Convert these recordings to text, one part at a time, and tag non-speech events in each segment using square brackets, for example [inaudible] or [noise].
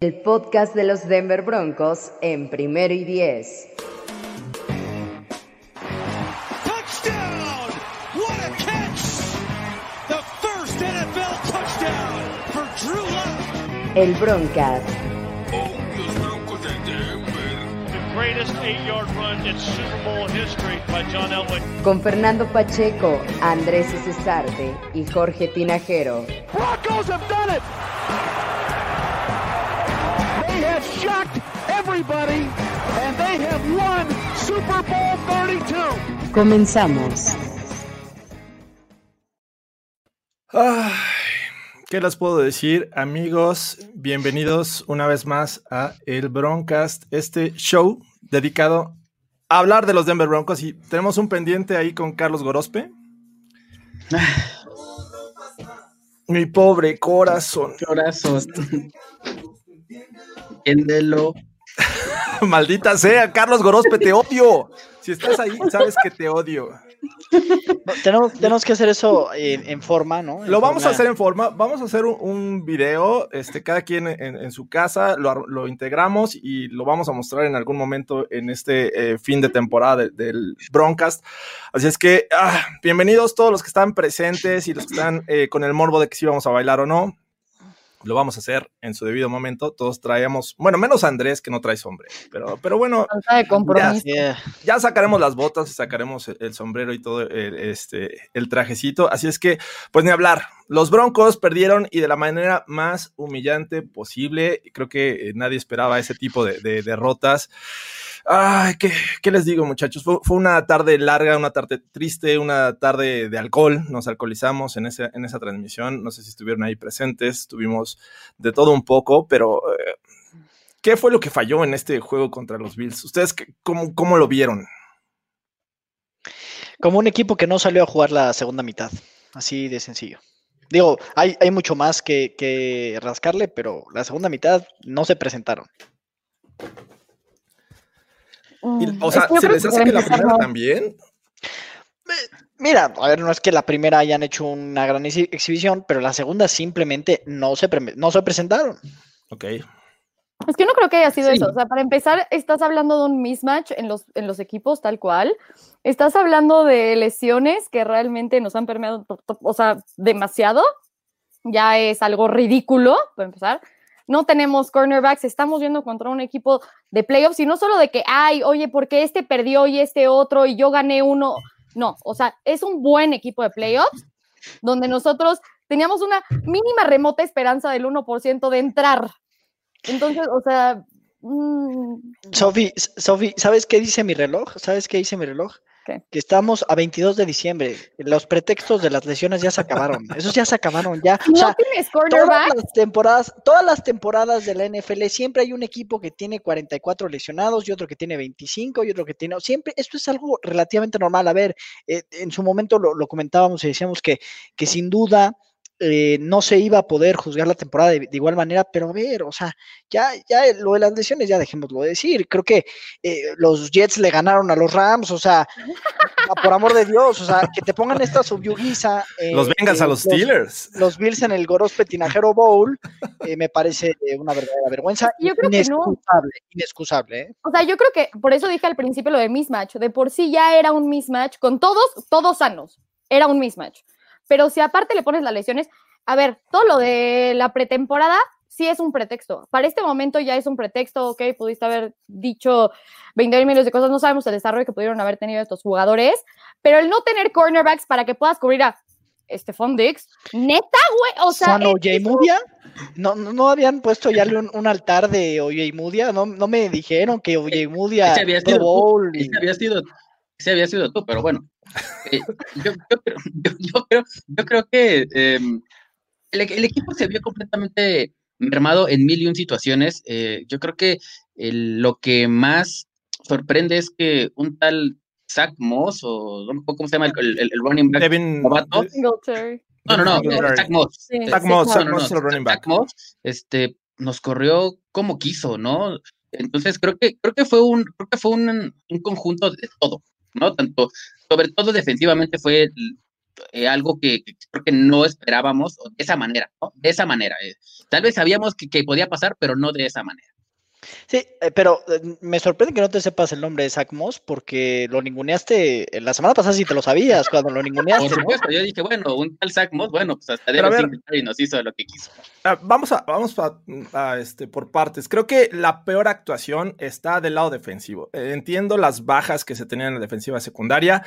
El podcast de los Denver Broncos en primero y diez. El Broncast. Con Fernando Pacheco, Andrés Cesarte y Jorge Tinajero. Broncos have done it. They have shocked everybody and they have won Super Bowl 32. Comenzamos. Ah. ¿Qué les puedo decir, amigos? Bienvenidos una vez más a El Broncast, este show dedicado a hablar de los Denver Broncos. Y tenemos un pendiente ahí con Carlos Gorospe. [laughs] Mi pobre corazón. Corazón. Entiéndelo. [laughs] Maldita sea, Carlos Gorospe, te odio. Si estás ahí, sabes que te odio. tenemos, tenemos que hacer eso en, forma, ¿no? lo vamos a hacer en forma. Vamos a hacer un, video, este, cada quien en, su casa, lo, integramos y lo vamos a mostrar en algún momento en este eh, fin de temporada del Broncast. Así es que, ah, bienvenidos todos los que están presentes y los que están eh, con el morbo de que si vamos a bailar o no lo vamos a hacer en su debido momento. Todos traíamos, bueno, menos Andrés que no trae sombrero, pero, pero bueno, ya, sacaremos las botas y sacaremos el, sombrero y todo el, este, el trajecito. Así es que, pues ni hablar. Los Broncos perdieron y de la manera más humillante posible. Creo que eh, nadie esperaba ese tipo de, de derrotas. Ay, ¿qué, les digo, muchachos? Fue, una tarde larga, una tarde triste, una tarde de alcohol. Nos alcoholizamos en, en esa transmisión. No sé si estuvieron ahí presentes. Tuvimos de todo un poco, pero eh, ¿qué fue lo que falló en este juego contra los Bills? ¿Ustedes cómo, cómo lo vieron? Como un equipo que no salió a jugar la segunda mitad. Así de sencillo. Digo, hay, hay mucho más que, que rascarle, pero la segunda mitad no se presentaron. Mm, o sea, ¿se les hace que la primera también? Mira, a ver, no es que la primera hayan hecho una gran exhibición, pero la segunda simplemente no se, no se presentaron. Ok. Es que no creo que haya sido eso. O sea, para empezar, estás hablando de un mismatch en los, en los equipos tal cual. Estás hablando de lesiones que realmente nos han permeado, o sea, demasiado. Ya es algo ridículo, para empezar no tenemos cornerbacks, estamos viendo contra un equipo de playoffs y no solo de que, ay, oye, porque este perdió y este otro y yo gané uno. No, o sea, es un buen equipo de playoffs donde nosotros teníamos una mínima remota esperanza del 1% de entrar. Entonces, o sea... Mm, Sofi, Sofi, ¿sabes qué dice mi reloj? ¿Sabes qué dice mi reloj? Que estamos a 22 de diciembre. Los pretextos de las lesiones ya se acabaron. [laughs] Esos ya se acabaron. Ya. ¿No tienes? Todas las, temporadas, todas las temporadas de la NFL siempre hay un equipo que tiene 44 lesionados y otro que tiene 25 y otro que tiene. Siempre, esto es algo relativamente normal. A ver, eh, en su momento lo, lo, comentábamos y decíamos que, que sin duda eh, no se iba a poder juzgar la temporada de, igual manera, pero a ver, o sea, ya, ya lo de las lesiones, ya dejémoslo de decir. Creo que eh, los Jets le ganaron a los Rams, o sea, por amor de Dios, o sea, que te pongan esta subyuguiza. Eh, los vengas a los Steelers. Los, Bills en el Goros Petinajero Bowl, me parece una verdadera vergüenza. Yo creo inexcusable, inexcusable. O sea, yo creo que por eso dije al principio lo de mismatch, de por sí ya era un mismatch, con todos, todos sanos, era un mismatch. Pero si aparte le pones las lesiones, a ver, todo lo de la pretemporada sí es un pretexto. Para este momento ya es un pretexto, ok, pudiste haber dicho 20 mil millones de cosas, no sabemos el desarrollo que pudieron haber tenido estos jugadores, pero el no tener cornerbacks para que puedas cubrir a Stephon Dix, neta, güey, o sea... Mudia? No, no, habían puesto ya un, altar de Oye Mudia, no, no me dijeron que Oye Mudia... Ese había sido, había sido, ese había sido tú, pero bueno. Eh, [laughs] yo, creo, yo, creo, que em, el, equipo se vio completamente mermado en mil y un situaciones. Eh, yo creo que lo que más sorprende es que un tal Zach Moss, o ¿cómo se llama el, running back? Devin, No, no, no, Zach Moss. Zach Moss, Zach Moss el running back. Moss, este, nos corrió como quiso, ¿no? Entonces creo que creo que fue un creo que fue un, un conjunto de todo, ¿no? Tanto sobre todo defensivamente fue eh, algo que, creo que no esperábamos de esa manera, ¿no? De esa manera. Eh. Tal vez sabíamos que, podía pasar, pero no de esa manera. Sí, eh, pero me sorprende que no te sepas el nombre de Zach Moss porque lo ninguneaste la semana pasada si te lo sabías cuando lo ninguneaste. Por supuesto, yo dije, bueno, un tal Zach Moss, bueno, pues hasta debe y nos hizo lo que quiso. Ah, vamos a, vamos a, este, por partes. Creo que la peor actuación está del lado defensivo. entiendo las bajas que se tenían en la defensiva secundaria.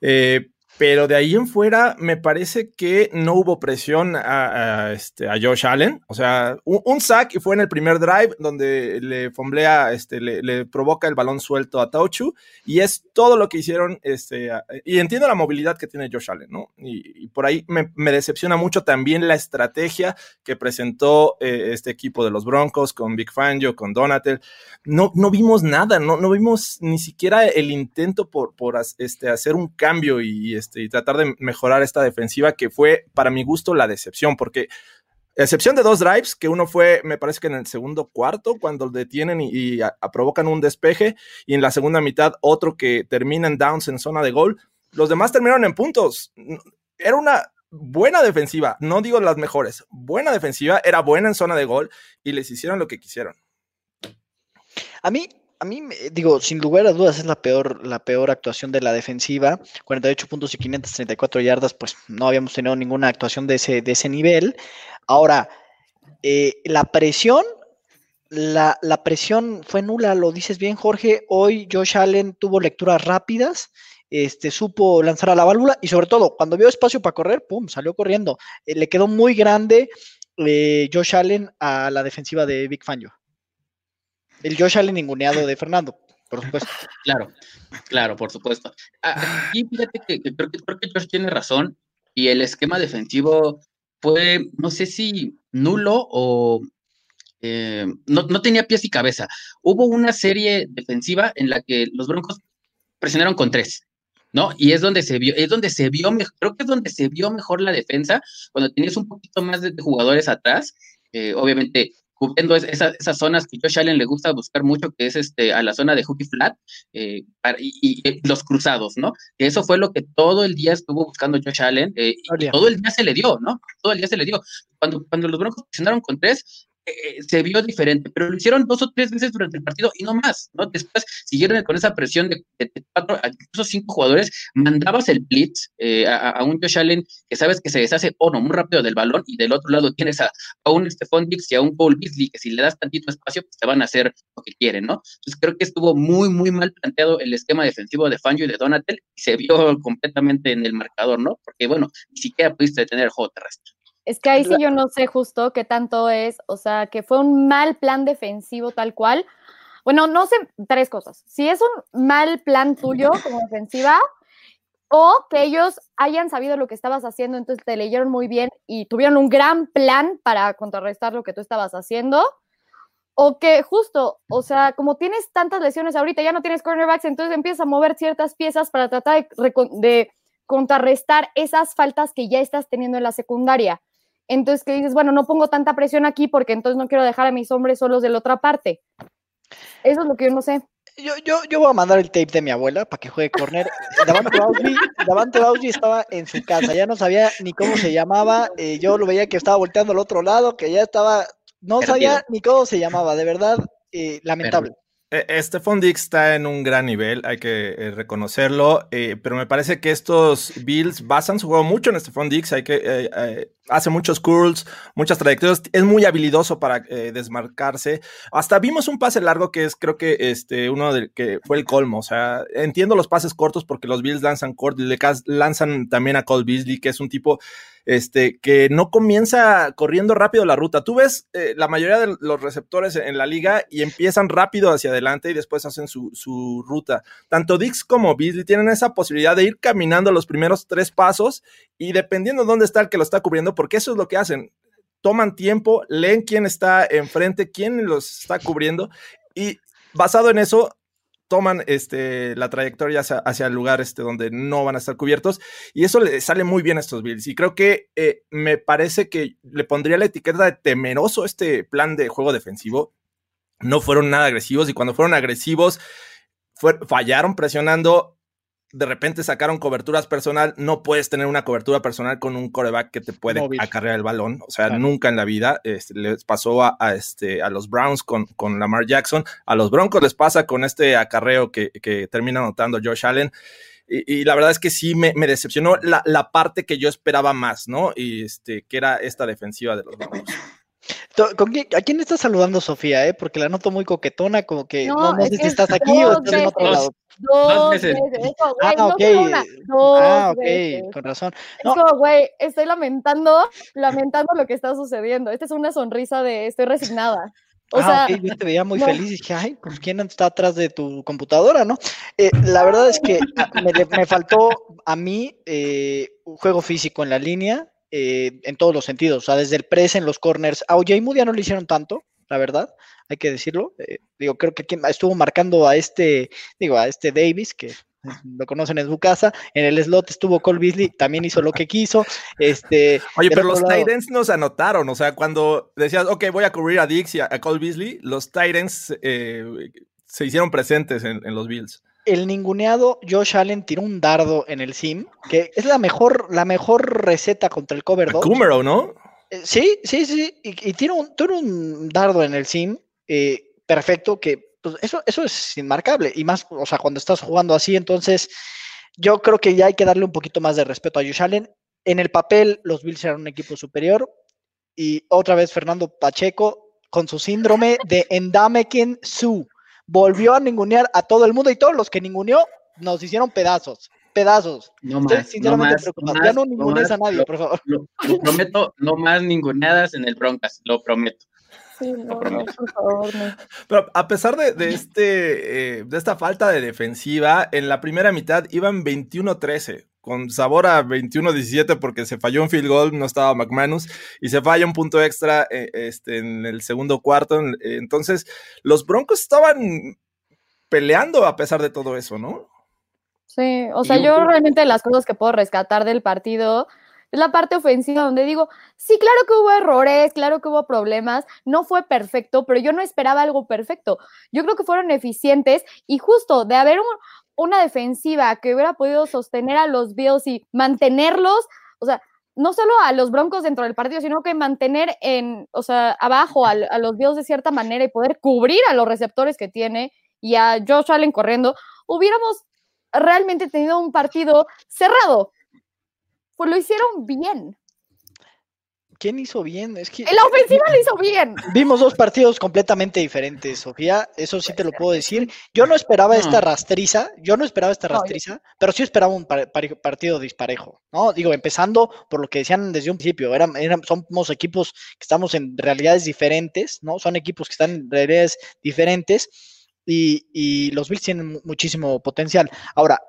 Eh, pero de ahí en fuera, me parece que no hubo presión a, este, a Josh Allen. O sea, un, sack y fue en el primer drive donde le fomblea, este, le, provoca el balón suelto a Tauchu. Y es todo lo que hicieron. Este, y entiendo la movilidad que tiene Josh Allen, ¿no? Y, por ahí me, decepciona mucho también la estrategia que presentó eh, este equipo de los Broncos con Big Fangio, con Donatel. No, no vimos nada, no, no vimos ni siquiera el intento por, por este, hacer un cambio y este, y tratar de mejorar esta defensiva que fue para mi gusto la decepción, porque excepción de dos drives, que uno fue, me parece que en el segundo cuarto, cuando detienen y, provocan un despeje, y en la segunda mitad otro que termina en downs en zona de gol, los demás terminaron en puntos. Era una buena defensiva, no digo las mejores, buena defensiva, era buena en zona de gol y les hicieron lo que quisieron. A mí, a mí, digo, sin lugar a dudas es la peor, la peor actuación de la defensiva. 48 puntos y 534 yardas, pues no habíamos tenido ninguna actuación de ese, de ese nivel. Ahora, eh, la presión, la, la, presión fue nula, lo dices bien, Jorge. Hoy Josh Allen tuvo lecturas rápidas. Este, supo lanzar a la válvula y sobre todo cuando vio espacio para correr, ¡pum!, salió corriendo. Eh, le quedó muy grande eh, Josh Allen a la defensiva de Big Fangio. El Josh Allen ninguneado de Fernando, por supuesto. Claro, claro, por supuesto. Ah, aquí fíjate que, creo que, Josh tiene razón y el esquema defensivo fue, no sé si nulo o eh, no, tenía pies y cabeza. Hubo una serie defensiva en la que los Broncos presionaron con tres, ¿no? Y es donde se vio, es donde se vio, creo que es donde se vio mejor la defensa, cuando tenías un poquito más de, jugadores atrás. Eh, obviamente, cubriendo esas zonas que Josh Allen le gusta buscar mucho, que es este, a la zona de Hookie Flat eh, y, los cruzados, ¿no? Que eso fue lo que todo el día estuvo buscando Josh Allen eh, y todo el día se le dio, ¿no? Todo el día se le dio. Cuando, cuando los Broncos presionaron con tres, eh, se vio diferente, pero lo hicieron dos o tres veces durante el partido y no más, ¿no? Después siguieron con esa presión de, cuatro, incluso cinco jugadores, mandabas el blitz eh, a, un Josh Allen que sabes que se deshace, o no, muy rápido del balón y del otro lado tienes a, un Stephon Dix y a un Paul Beasley que si le das tantito espacio, pues te van a hacer lo que quieren, ¿no? Entonces creo que estuvo muy, muy mal planteado el esquema defensivo de Fangio y de Donatel y se vio completamente en el marcador, ¿no? Porque, bueno, ni siquiera pudiste tener el juego terrestre. Es que ahí sí yo no sé justo qué tanto es, o sea, que fue un mal plan defensivo tal cual. Bueno, no sé, tres cosas. Si es un mal plan tuyo como defensiva, o que ellos hayan sabido lo que estabas haciendo, entonces te leyeron muy bien y tuvieron un gran plan para contrarrestar lo que tú estabas haciendo, o que justo, o sea, como tienes tantas lesiones ahorita, ya no tienes cornerbacks, entonces empiezas a mover ciertas piezas para tratar de, de contrarrestar esas faltas que ya estás teniendo en la secundaria. Entonces, que dices, bueno, no pongo tanta presión aquí porque entonces no quiero dejar a mis hombres solos de la otra parte. Eso es lo que yo no sé. Yo, yo, yo voy a mandar el tape de mi abuela para que juegue corner. Davante Bauji estaba en su casa, ya no sabía ni cómo se llamaba. Eh, yo lo veía que estaba volteando al otro lado, que ya estaba, no sabía ni cómo se llamaba, de verdad, eh, lamentable. Eh, Stephon Dix está en un gran nivel, hay que eh, reconocerlo, eh, pero me parece que estos Bills basan su juego mucho en Stephon Dix, hay que, hace muchos curls, muchas trayectorias, es muy habilidoso para desmarcarse. Hasta vimos un pase largo que es creo que este, uno de, que fue el colmo, o sea, entiendo los pases cortos porque los Bills lanzan cortos, le lanzan también a Cole Beasley, que es un tipo este, que no comienza corriendo rápido la ruta. Tú ves eh, la mayoría de los receptores en la liga y empiezan rápido hacia adelante y después hacen su, ruta. Tanto Dix como Beasley tienen esa posibilidad de ir caminando los primeros tres pasos y dependiendo de dónde está el que lo está cubriendo, porque eso es lo que hacen toman tiempo, leen quién está enfrente, quién los está cubriendo y basado en eso toman este, la trayectoria hacia, el lugar este, donde no van a estar cubiertos y eso le sale muy bien a estos Bills y creo que eh, me parece que le pondría la etiqueta de temeroso este plan de juego defensivo. No fueron nada agresivos y cuando fueron agresivos fallaron presionando de repente sacaron coberturas personal, no puedes tener una cobertura personal con un coreback que te puede acarrear el balón. O sea, nunca en la vida este, les pasó a, este, a los Browns con, con Lamar Jackson, a los Broncos les pasa con este acarreo que, termina anotando Josh Allen. Y, la verdad es que sí me, decepcionó la, parte que yo esperaba más, ¿no? Y este, que era esta defensiva de los Broncos. ¿A quién estás saludando, Sofía? Eh? Porque la noto muy coquetona, como que no, sé si estás aquí o estás en otro lado. Dos, veces. ah, ok. ah, ok, con razón. No. Es como, güey, estoy lamentando, lamentando lo que está sucediendo. Esta es una sonrisa de estoy resignada. O ah, sea, yo te veía muy feliz y dije, ay, pues quién está atrás de tu computadora, ¿no? Eh, la verdad es que ah, me, me faltó a mí eh, un juego físico en la línea, eh, en todos los sentidos, o sea, desde el press en los corners. A OJ Moody no le hicieron tanto, la verdad, hay que decirlo. Eh, digo, creo que estuvo marcando a este, digo, a este Davis, que lo conocen en su casa. En el slot estuvo Cole Beasley, también hizo lo que quiso. Este, [laughs] Oye, pero los Titans nos anotaron, o sea, cuando decías, ok, voy a cubrir a Dix y a, Cole Beasley, los Titans eh, se hicieron presentes en los Bills el ninguneado Josh Allen tiró un dardo en el sim, que es la mejor, la mejor receta contra el cover 2. ¿no? Eh, sí, sí, sí, y, y tira, un, un, dardo en el sim eh, perfecto, que pues, eso, eso es inmarcable, y más, o sea, cuando estás jugando así, entonces yo creo que ya hay que darle un poquito más de respeto a Josh Allen. En el papel, los Bills eran un equipo superior, y otra vez Fernando Pacheco con su síndrome de Endamekin Su volvió a ningunear a todo el mundo y todos los que ninguneó nos hicieron pedazos. Pedazos. No más, sinceramente no ya no ningunees a nadie, por favor. Lo, prometo, no más ninguneadas en el Broncas, lo prometo. Sí, no, por favor, Pero a pesar de, este, eh, de esta falta de defensiva, en la primera mitad iban 21-13 con sabor a 21-17 porque se falló un field goal, no estaba McManus, y se falla un punto extra eh, este, en el segundo cuarto. Entonces, los Broncos estaban peleando a pesar de todo eso, ¿no? Sí, o sea, yo realmente las cosas que puedo rescatar del partido es la parte ofensiva donde digo, sí, claro que hubo errores, claro que hubo problemas, no fue perfecto, pero yo no esperaba algo perfecto. Yo creo que fueron eficientes y justo de haber un, una defensiva que hubiera podido sostener a los Bills y mantenerlos, o sea, no solo a los Broncos dentro del partido, sino que mantener en, o sea, abajo a, los Bills de cierta manera y poder cubrir a los receptores que tiene y a Josh Allen corriendo, hubiéramos realmente tenido un partido cerrado. Pues lo hicieron bien. ¿Quién hizo bien? Es que. La ofensiva lo hizo bien. Vimos dos partidos completamente diferentes, Sofía. Eso sí te lo puedo decir. Yo no esperaba esta rastriza, yo no esperaba esta rastriza, pero sí esperaba un partido disparejo, ¿no? Digo, empezando por lo que decían desde un principio, eran, somos equipos que estamos en realidades diferentes, ¿no? Son equipos que están en realidades diferentes y, y los Bills tienen muchísimo potencial. Ahora,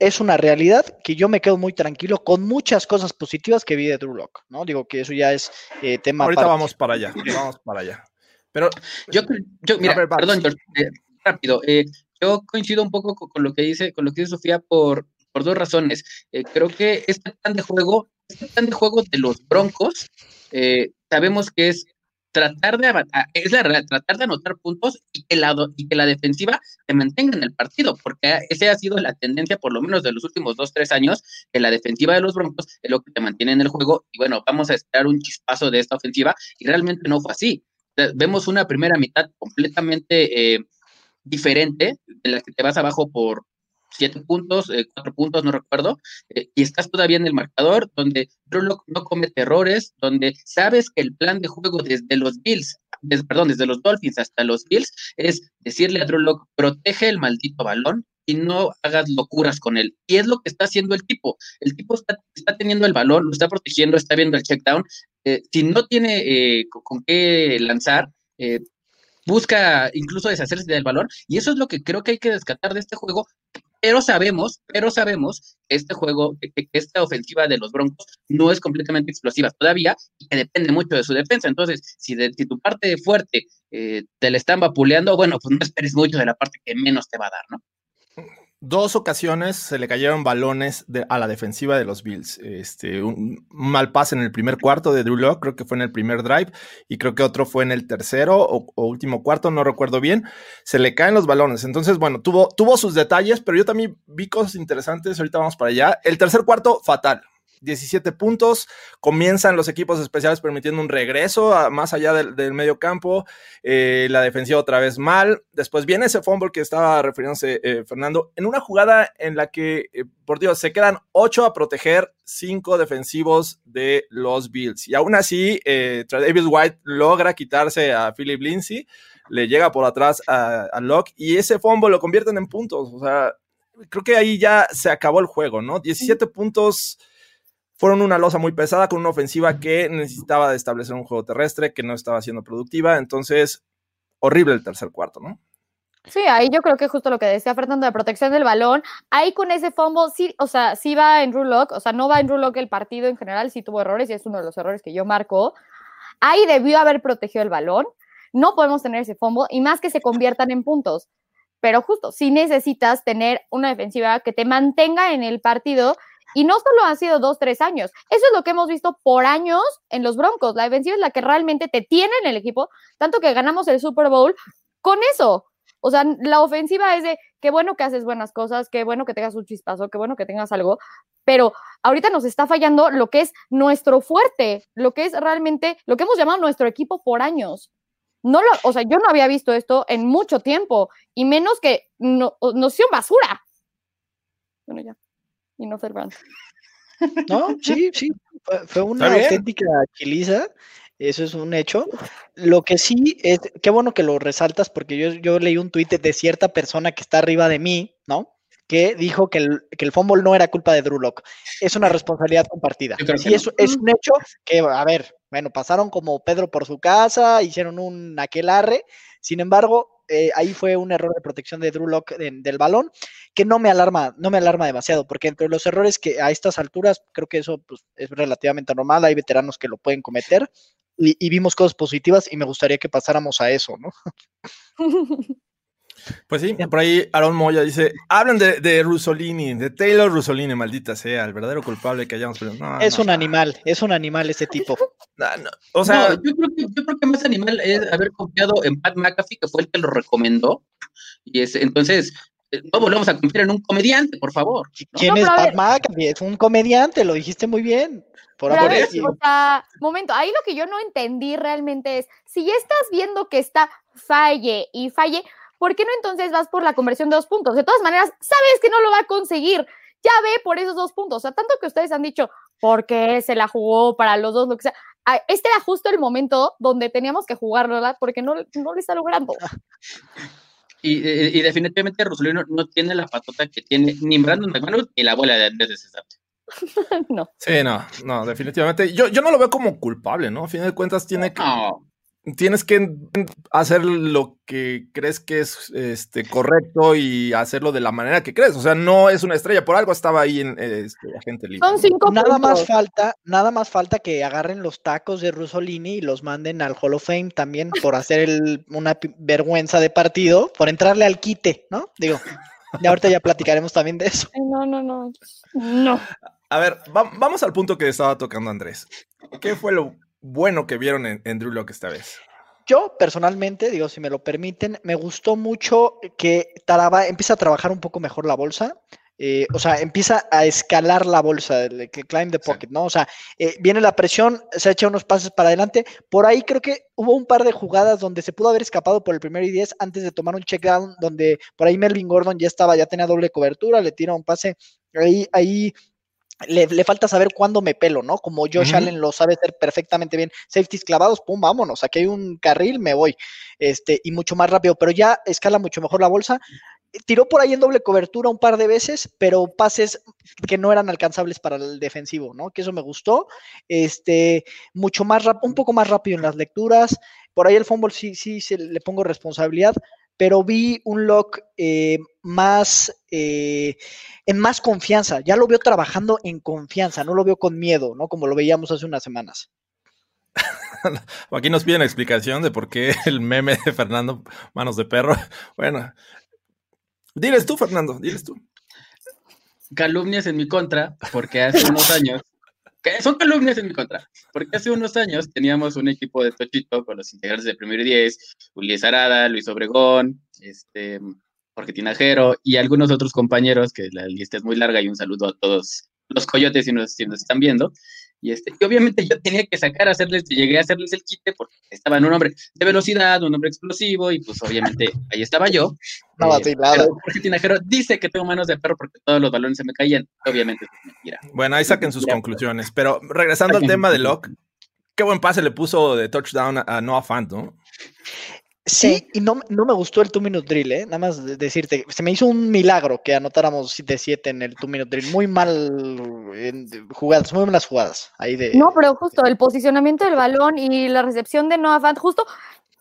es una realidad que yo me quedo muy tranquilo con muchas cosas positivas que vi de Drew Lock, ¿no? Digo que eso ya es eh, tema. Ahorita vamos para allá, vamos para allá. Pero yo, yo mira, perdón, eh, rápido. Eh, yo coincido un poco con, lo que dice, con lo que dice Sofía por, por dos razones. creo que este plan de juego, este plan de juego de los Broncos, sabemos que es tratar de, es la tratar de anotar puntos y que, la, y que la defensiva se mantenga en el partido, porque esa ha sido la tendencia, por lo menos de los últimos dos, tres años, que la defensiva de los Broncos es lo que te mantiene en el juego. Y bueno, vamos a esperar un chispazo de esta ofensiva, y realmente no fue así. Vemos una primera mitad completamente eh, diferente, de la que te vas abajo por siete puntos, eh, cuatro puntos, no recuerdo, eh, y estás todavía en el marcador, donde Drew no comete errores, donde sabes que el plan de juego desde los Bills, perdón, desde los Dolphins hasta los Bills, es decirle a Drew protege el maldito balón y no hagas locuras con él. Y es lo que está haciendo el tipo. El tipo está, teniendo el balón, lo está protegiendo, está viendo el check down. Eh, si no tiene con qué lanzar, busca incluso deshacerse del balón. Y eso es lo que creo que hay que descartar de este juego, pero sabemos, pero sabemos que este juego, que, esta ofensiva de los Broncos no es completamente explosiva todavía y que depende mucho de su defensa. Entonces, si, de, si tu parte fuerte eh, te la están vapuleando, bueno, pues no esperes mucho de la parte que menos te va a dar, ¿no? Dos ocasiones se le cayeron balones a la defensiva de los Bills. Este, un mal pase en el primer cuarto de Drew Locke, creo que fue en el primer drive, y creo que otro fue en el tercero o, último cuarto, no recuerdo bien. Se le caen los balones. Entonces, bueno, tuvo, tuvo sus detalles, pero yo también vi cosas interesantes. Ahorita vamos para allá. El tercer cuarto, fatal. 17 puntos. Comienzan los equipos especiales permitiendo un regreso más allá del, medio campo. Eh, la defensiva otra vez mal. Después viene ese fumble que estaba refiriéndose eh, Fernando en una jugada en la que, eh, por Dios, se quedan 8 a proteger, 5 defensivos de los Bills. Y aún así, Davis White logra quitarse a Philip Lindsay. Le llega por atrás a, a Locke y ese fumble lo convierten en puntos. O sea, creo que ahí ya se acabó el juego, ¿no? 17 puntos fueron una losa muy pesada con una ofensiva que necesitaba de establecer un juego terrestre, que no estaba siendo productiva. Entonces, horrible el tercer cuarto, ¿no? Sí, ahí yo creo que justo lo que decía Fernando de protección del balón, ahí con ese fumble, sí, o sea, sí va en Rulock, o sea, no va en Rulock el partido en general, sí tuvo errores y es uno de los errores que yo marco. Ahí debió haber protegido el balón, no podemos tener ese fumble y más que se conviertan en puntos. Pero justo, sí necesitas tener una defensiva que te mantenga en el partido y no solo han sido dos, tres años. Eso es lo que hemos visto por años en los Broncos. La defensiva es la que realmente te tiene en el equipo, tanto que ganamos el Super Bowl con eso. O sea, la ofensiva es de qué bueno que haces buenas cosas, qué bueno que tengas un chispazo, qué bueno que tengas algo, pero ahorita nos está fallando lo que es nuestro fuerte, lo que es realmente lo que hemos llamado nuestro equipo por años. No lo, o sea, yo no había visto esto en mucho tiempo y menos que no, noción basura. Bueno, ya y no Cervantes. No, sí, sí, fue, una auténtica chiliza, eso es un hecho. Lo que sí es, qué bueno que lo resaltas, porque yo, yo leí un tuit de cierta persona que está arriba de mí, ¿no? Que dijo que el, que el fútbol no era culpa de Drew Locke. Es una responsabilidad compartida. Sí, es, es un hecho que, a ver, bueno, pasaron como Pedro por su casa, hicieron un aquelarre, sin embargo, eh, ahí fue un error de protección de Drew Lock del balón que no me alarma, no me alarma demasiado, porque entre los errores que a estas alturas creo que eso pues, es relativamente normal, hay veteranos que lo pueden cometer y, y vimos cosas positivas y me gustaría que pasáramos a eso, ¿no? [laughs] Pues sí, por ahí Aaron Moya dice, hablan de, de Rusolini, de Taylor Rusolini, maldita sea, el verdadero culpable que hayamos perdido. es un animal, es un animal ese tipo. [laughs] o sea, yo, creo que, yo creo que más animal es haber confiado en Pat McAfee, que fue el que lo recomendó. Y es, entonces, no volvemos a confiar en un comediante, por favor. ¿Quién es Pat McAfee? Es un comediante, lo dijiste muy bien. Por o sea, momento, ahí lo que yo no entendí realmente es, si ya estás viendo que está falle y falle, ¿por qué no entonces vas por la conversión de dos puntos? De todas maneras, sabes que no lo va a conseguir. Ya ve por esos dos puntos. O sea, tanto que ustedes han dicho, ¿por qué se la jugó para los dos, lo que sea. Este era justo el momento donde teníamos que jugarlo, ¿verdad? Porque no, no le está logrando. [laughs] Y, y, definitivamente Rosolino no tiene la patota que tiene ni Brandon McManus ni la abuela de Andrés de César. [laughs] no. Sí, no, no, definitivamente. Yo, yo no lo veo como culpable, ¿no? A fin de cuentas tiene que tienes que hacer lo que crees que es este, correcto y hacerlo de la manera que crees. O sea, no es una estrella, por algo estaba ahí en este, Agente Libre. Son cinco nada más falta, nada más falta que agarren los tacos de Rusolini y los manden al Hall of Fame también por hacer una vergüenza de partido, por entrarle al quite, ¿no? Digo, y ahorita ya platicaremos también de eso. No, no, no. No. A ver, vamos al punto que estaba tocando Andrés. ¿Qué fue lo bueno que vieron en, Drew Locke esta vez? Yo personalmente, digo, si me lo permiten, me gustó mucho que Taraba empieza a trabajar un poco mejor la bolsa. Eh, o sea, empieza a escalar la bolsa, que climb the pocket, ¿no? O sea, eh, viene la presión, se echa unos pases para adelante. Por ahí creo que hubo un par de jugadas donde se pudo haber escapado por el primero y diez antes de tomar un check down, donde por ahí Melvin Gordon ya estaba, ya tenía doble cobertura, le tira un pase. Ahí, ahí le, falta saber cuándo me pelo, ¿no? Como Josh Allen lo sabe hacer perfectamente bien. Safeties clavados, pum, vámonos. Aquí hay un carril, me voy. Este, y mucho más rápido, pero ya escala mucho mejor la bolsa. Tiró por ahí en doble cobertura un par de veces, pero pases que no eran alcanzables para el defensivo, ¿no? Que eso me gustó. Este, mucho más rápido, un poco más rápido en las lecturas. Por ahí el fútbol sí, sí, se le pongo responsabilidad pero vi un lock eh, más eh, en más confianza. Ya lo veo trabajando en confianza, no lo veo con miedo, ¿no? Como lo veíamos hace unas semanas. [laughs] Aquí nos piden explicación de por qué el meme de Fernando Manos de Perro. [laughs] Bueno, diles tú, Fernando, diles tú. Calumnias en mi contra, porque hace unos años, son calumnias en mi contra, porque hace unos años teníamos un equipo de Tochito con los integrantes de Primer 10, Ulises Arada, Luis Obregón, este, Jorge Tinajero y algunos otros compañeros, que la lista es muy larga y un saludo a todos los coyotes si nos, si nos están viendo. Y, este, y obviamente yo tenía que sacar, hacerles, llegué a hacerles el quite porque estaba en un hombre de velocidad, un hombre explosivo, y pues obviamente ahí estaba yo. No, eh, nada. Jorge Tinajero dice que tengo manos de perro porque todos los balones se me caían. Obviamente es mentira. Bueno, ahí saquen sus conclusiones. Pero regresando al tema de Locke, qué buen pase le puso de touchdown a Noah Fant, ¿no? Sí, y no, no, me gustó el two minute drill, ¿eh? Nada más decirte, se me hizo un milagro que anotáramos de 7 en el two minute drill. Muy mal jugadas, muy malas jugadas. Ahí de, no, pero justo el posicionamiento del balón y la recepción de Noah Fant, justo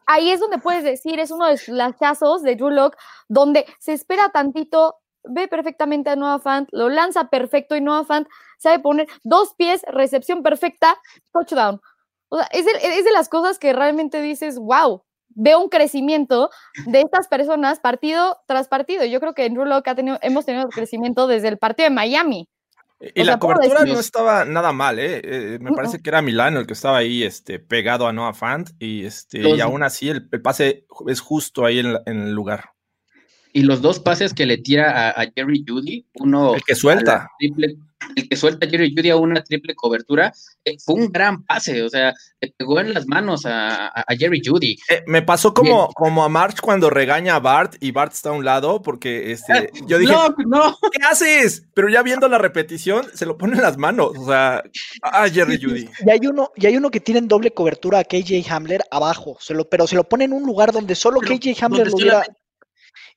ahí es donde puedes decir, es uno de los casos de Drew Lock, donde se espera tantito, ve perfectamente a Noah Fant, lo lanza perfecto y Noah Fant sabe poner dos pies, recepción perfecta, touchdown. O sea, es es de las cosas que realmente dices, wow, veo un crecimiento de estas personas partido tras partido. Yo creo que en Rulock ha tenido, hemos tenido crecimiento desde el partido de Miami. Y la cobertura no estaba nada mal, ¿eh? eh me parece que era Milano el que estaba ahí este, pegado a Noah Fant y, este, y aún así el, pase es justo ahí en, el lugar. Y los dos pases que le tira a, Jerry Judy, uno... El que suelta el que suelta Jerry Judy a una triple cobertura, eh, fue un gran pase, o sea, le pegó en las manos a, Jerry Judy. Eh, me pasó como, como a March cuando regaña a Bart y Bart está a un lado, porque este, eh, yo dije, no, no. ¿qué haces? Pero ya viendo la repetición, se lo pone en las manos, o sea, a Jerry Judy. Y hay uno, y hay uno que tiene doble cobertura a KJ Hamler abajo, se lo, pero se lo pone en un lugar donde solo KJ Hamler lo hubiera...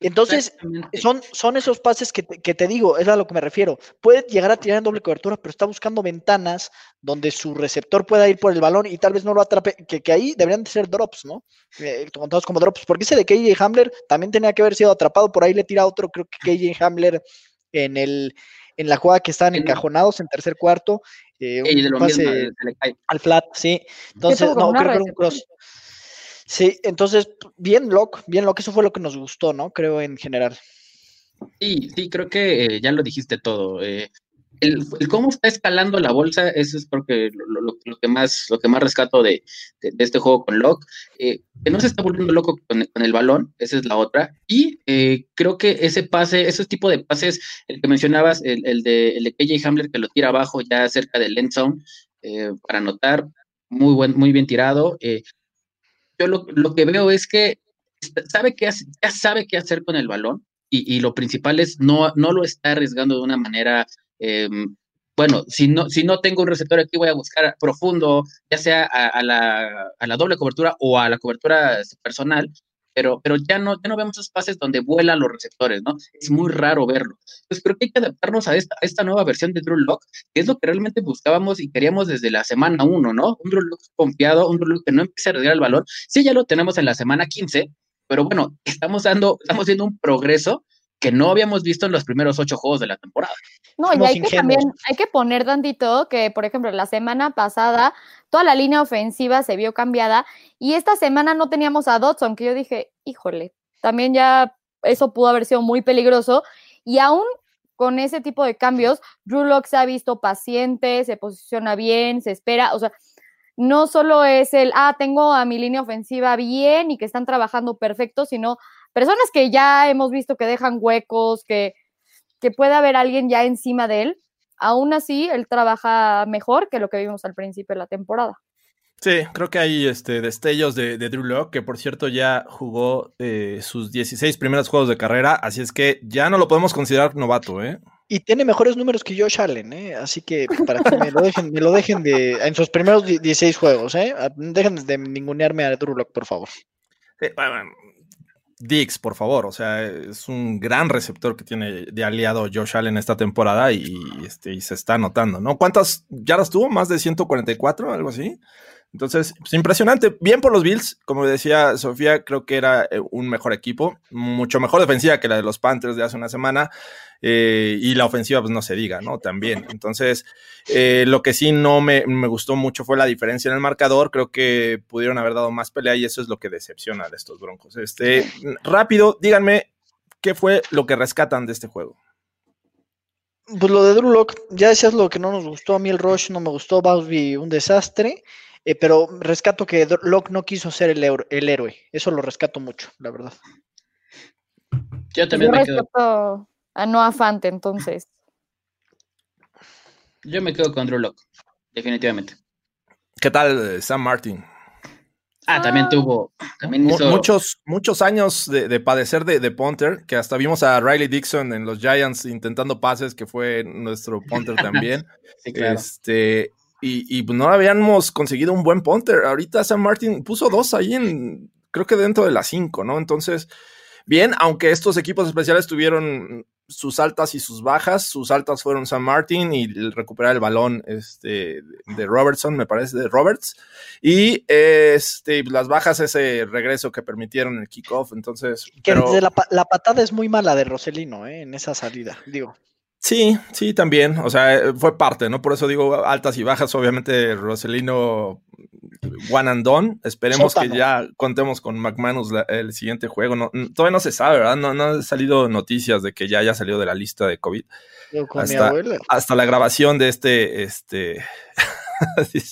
Entonces, son, son esos pases que te, que te, digo, es a lo que me refiero. Puede llegar a tirar en doble cobertura, pero está buscando ventanas donde su receptor pueda ir por el balón y tal vez no lo atrape, que, que ahí deberían de ser drops, ¿no? Eh, contados como drops, porque ese de KJ Hamler también tenía que haber sido atrapado, por ahí le tira otro, creo que KJ Hamler en el en la jugada que estaban encajonados en tercer cuarto, eh, un pase al flat, sí. Entonces, no, creo que era un cross. Sí, entonces, bien Locke, bien Locke, eso fue lo que nos gustó, ¿no? Creo en general. Sí, sí, creo que eh, ya lo dijiste todo. Eh, el, cómo está escalando la bolsa, eso es porque lo, que, más, lo que más rescato de, este juego con Locke, eh, que no se está volviendo loco con, el balón, esa es la otra. Y creo que ese pase, ese tipo de pases, el que mencionabas, el, de, el de KJ Hamler que lo tira abajo ya cerca del end zone para anotar, muy, buen, muy bien tirado yo lo, que veo es que sabe qué ya sabe qué hacer con el balón y, lo principal es no, no lo está arriesgando de una manera, em, bueno, si no, si no tengo un receptor aquí voy a buscar profundo, ya sea a, la, a la doble cobertura o a la cobertura personal, pero, pero ya, no, ya no vemos esos pases donde vuelan los receptores, ¿no? Es muy raro verlo. Entonces creo que hay que adaptarnos a esta, esta nueva versión de Drew Lock, que es lo que realmente buscábamos y queríamos desde la semana 1, ¿no? Un Drew Lock confiado, un Drew Lock que no empiece a arriesgar el balón. Sí, ya lo tenemos en la semana 15, pero bueno, estamos dando, estamos haciendo un progreso que no habíamos visto en los primeros ocho juegos de la temporada. No, y hay que también, hay que poner tantito que, por ejemplo, la semana pasada toda la línea ofensiva se vio cambiada y esta semana no teníamos a Dodson, que yo dije, híjole, también ya eso pudo haber sido muy peligroso y aún con ese tipo de cambios, Drew Locke se ha visto paciente, se posiciona bien, se espera, o sea, no solo es el, ah, tengo a mi línea ofensiva bien y que están trabajando perfecto, sino personas que ya hemos visto que dejan huecos, que, que puede haber alguien ya encima de él. Aún así, él trabaja mejor que lo que vimos al principio de la temporada. Sí, creo que hay este, destellos de, Drew Locke, que por cierto ya jugó eh, sus 16 primeros juegos de carrera, así es que ya no lo podemos considerar novato, ¿eh? Y tiene mejores números que Josh Allen, ¿eh? Así que para que me lo dejen, me lo dejen de, en sus primeros 16 juegos, ¿eh? Dejen de ningunearme a Drew Locke, por favor. Dix, por favor, o sea, es un gran receptor que tiene de aliado Josh Allen esta temporada y, este, y se está notando, ¿no? ¿Cuántas yardas tuvo? ¿Más de 144? Algo así. Entonces, pues, impresionante. Bien por los Bills, como decía Sofía, creo que era eh, un mejor equipo, mucho mejor defensiva que la de los Panthers de hace una semana. Eh, y la ofensiva, pues no se diga, ¿no? También. Entonces, eh, lo que sí no me, me, gustó mucho fue la diferencia en el marcador. Creo que pudieron haber dado más pelea y eso es lo que decepciona de estos broncos. Este, rápido, díganme qué fue lo que rescatan de este juego. Pues lo de Drew ya decías lo que no nos gustó. A mí el Rush no me gustó, Bowsby un desastre. Eh, pero rescato que Locke no quiso ser el, el, héroe. Eso lo rescato mucho, la verdad. Yo también me rescato a Noah Fante, entonces. Yo me quedo con Drew Locke, definitivamente. ¿Qué tal eh, Sam Martin? Ah, también tuvo. También Muchos, muchos años de, padecer de, de, punter, que hasta vimos a Riley Dixon en los Giants intentando pases, que fue nuestro punter [laughs] también. sí, claro. Este, y, pues, no habíamos conseguido un buen punter. Ahorita San Martin puso dos ahí en, creo que dentro de las cinco, ¿no? Entonces, bien, aunque estos equipos especiales tuvieron sus altas y sus bajas, sus altas fueron San Martin y recuperar el balón este, de Robertson, me parece, de Roberts, y este, las bajas ese regreso que permitieron el kickoff, entonces... Que la, la, patada es muy mala de Roselino, ¿eh? en esa salida, digo. Sí, sí, también. O sea, eh, fue parte, ¿no? Por eso digo altas y bajas. Obviamente, Roselino one and done. Esperemos que ya contemos con McManus el siguiente juego. No, todavía no se sabe, ¿verdad? No, no han salido noticias de que ya haya salido de la lista de COVID. Hasta, hasta, la grabación de este, este, [laughs]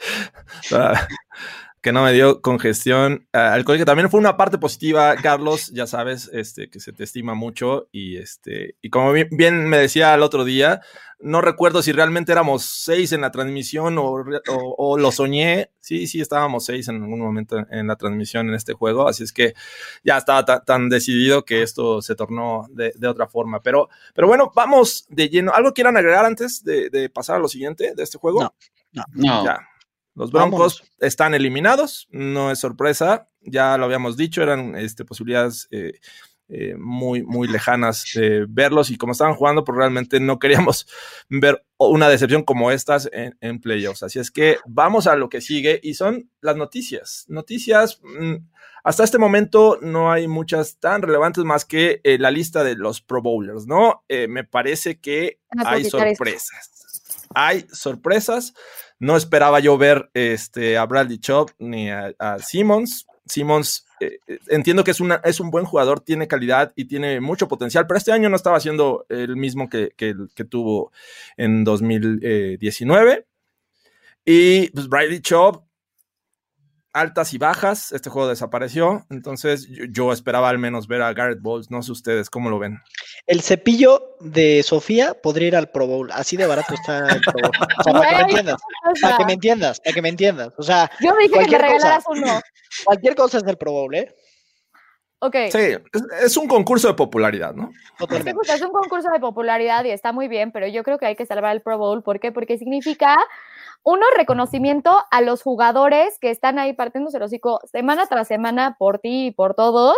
[laughs] que no me dio congestión uh, alcohólica. También fue una parte positiva, Carlos, ya sabes, este, que se te estima mucho. Y este, y como bien, me decía el otro día, no recuerdo si realmente éramos seis en la transmisión o, lo soñé. Sí, sí, estábamos seis en algún momento en, la transmisión en este juego. Así es que ya estaba tan decidido que esto se tornó de, otra forma. Pero, pero bueno, vamos de lleno. ¿Algo quieran agregar antes de, pasar a lo siguiente de este juego? No, no, no. Ya. Los Broncos están eliminados, no es sorpresa, ya lo habíamos dicho, eran este, posibilidades eh, eh, muy, muy lejanas de verlos y como estaban jugando, pues realmente no queríamos [laughs] ver una decepción como estas en, en, playoffs. Así es que vamos a lo que sigue y son las noticias. Noticias, mm, hasta este momento no hay muchas tan relevantes más que eh, la lista de los Pro Bowlers, ¿no? me parece que hay sorpresas. Hay sorpresas. No esperaba yo ver este, a Bradley Chubb ni a, Simmons. Simmons, eh, eh, entiendo que es, una, es un buen jugador, tiene calidad y tiene mucho potencial, pero este año no estaba haciendo el mismo que, que, que tuvo en 2019. Y pues Bradley Chubb, altas y bajas, este juego desapareció, entonces yo, esperaba al menos ver a Garrett Bowles, no sé ustedes cómo lo ven. El cepillo de Sofía podría ir al Pro Bowl, así de barato está el Pro Bowl. para que me entiendas, para que me entiendas, para que me entiendas. O sea, yo dije que me regalaras uno. [laughs] Cualquier cosa es del Pro Bowl, ¿eh? Ok. Sí, es, un concurso de popularidad, ¿no? Es un concurso de popularidad y está muy bien, pero yo creo que hay que salvar el Pro Bowl. ¿Por qué? Porque significa uno, reconocimiento a los jugadores que están ahí partiéndose el hocico semana tras semana por ti y por todos,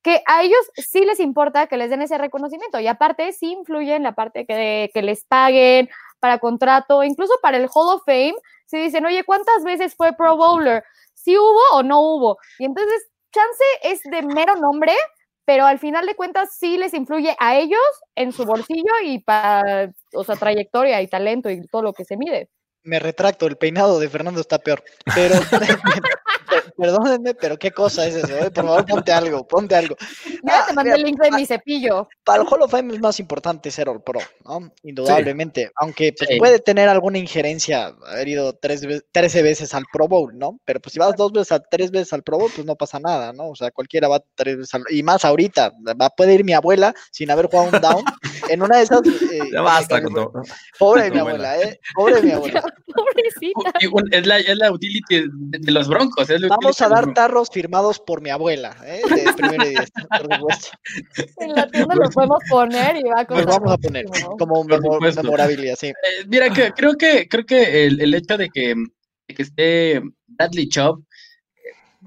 que a ellos sí les importa que les den ese reconocimiento y aparte sí influye en la parte que, que les paguen para contrato, incluso para el Hall of Fame, si dicen, oye, ¿cuántas veces fue Pro Bowler? ¿Sí hubo o no hubo? Y entonces, chance es de mero nombre, pero al final de cuentas sí les influye a ellos en su bolsillo y para, o sea, trayectoria y talento y todo lo que se mide me retracto, el peinado de Fernando está peor. Pero, [laughs] [laughs] perdónenme, pero qué cosa es eso, eh? por favor, ponte algo, ponte algo. Ya te mandé el link de mi cepillo. Para el Hall of Fame es más importante ser All Pro, ¿no? Indudablemente, aunque pues, puede tener alguna injerencia, haber ido tres, 13 veces al Pro Bowl, ¿no? Pero pues si vas dos veces, a, tres veces al Pro Bowl, pues no pasa nada, ¿no? O sea, cualquiera va tres veces al, y más ahorita, va, puede ir mi abuela sin haber jugado un down, en una de esas... Eh, ya basta con todo. Pobre mi abuela, ¿eh? Pobre mi [laughs] abuela. Pobrecita. Es la, es la utility de, los broncos. Vamos a dar tarros firmados por mi abuela, ¿eh? de primero y por supuesto. En la tienda lo podemos poner y va a Pues vamos a poner como memorabilia, sí. Eh, mira, que, creo que, creo que el, el hecho de que, de que esté Bradley Chubb,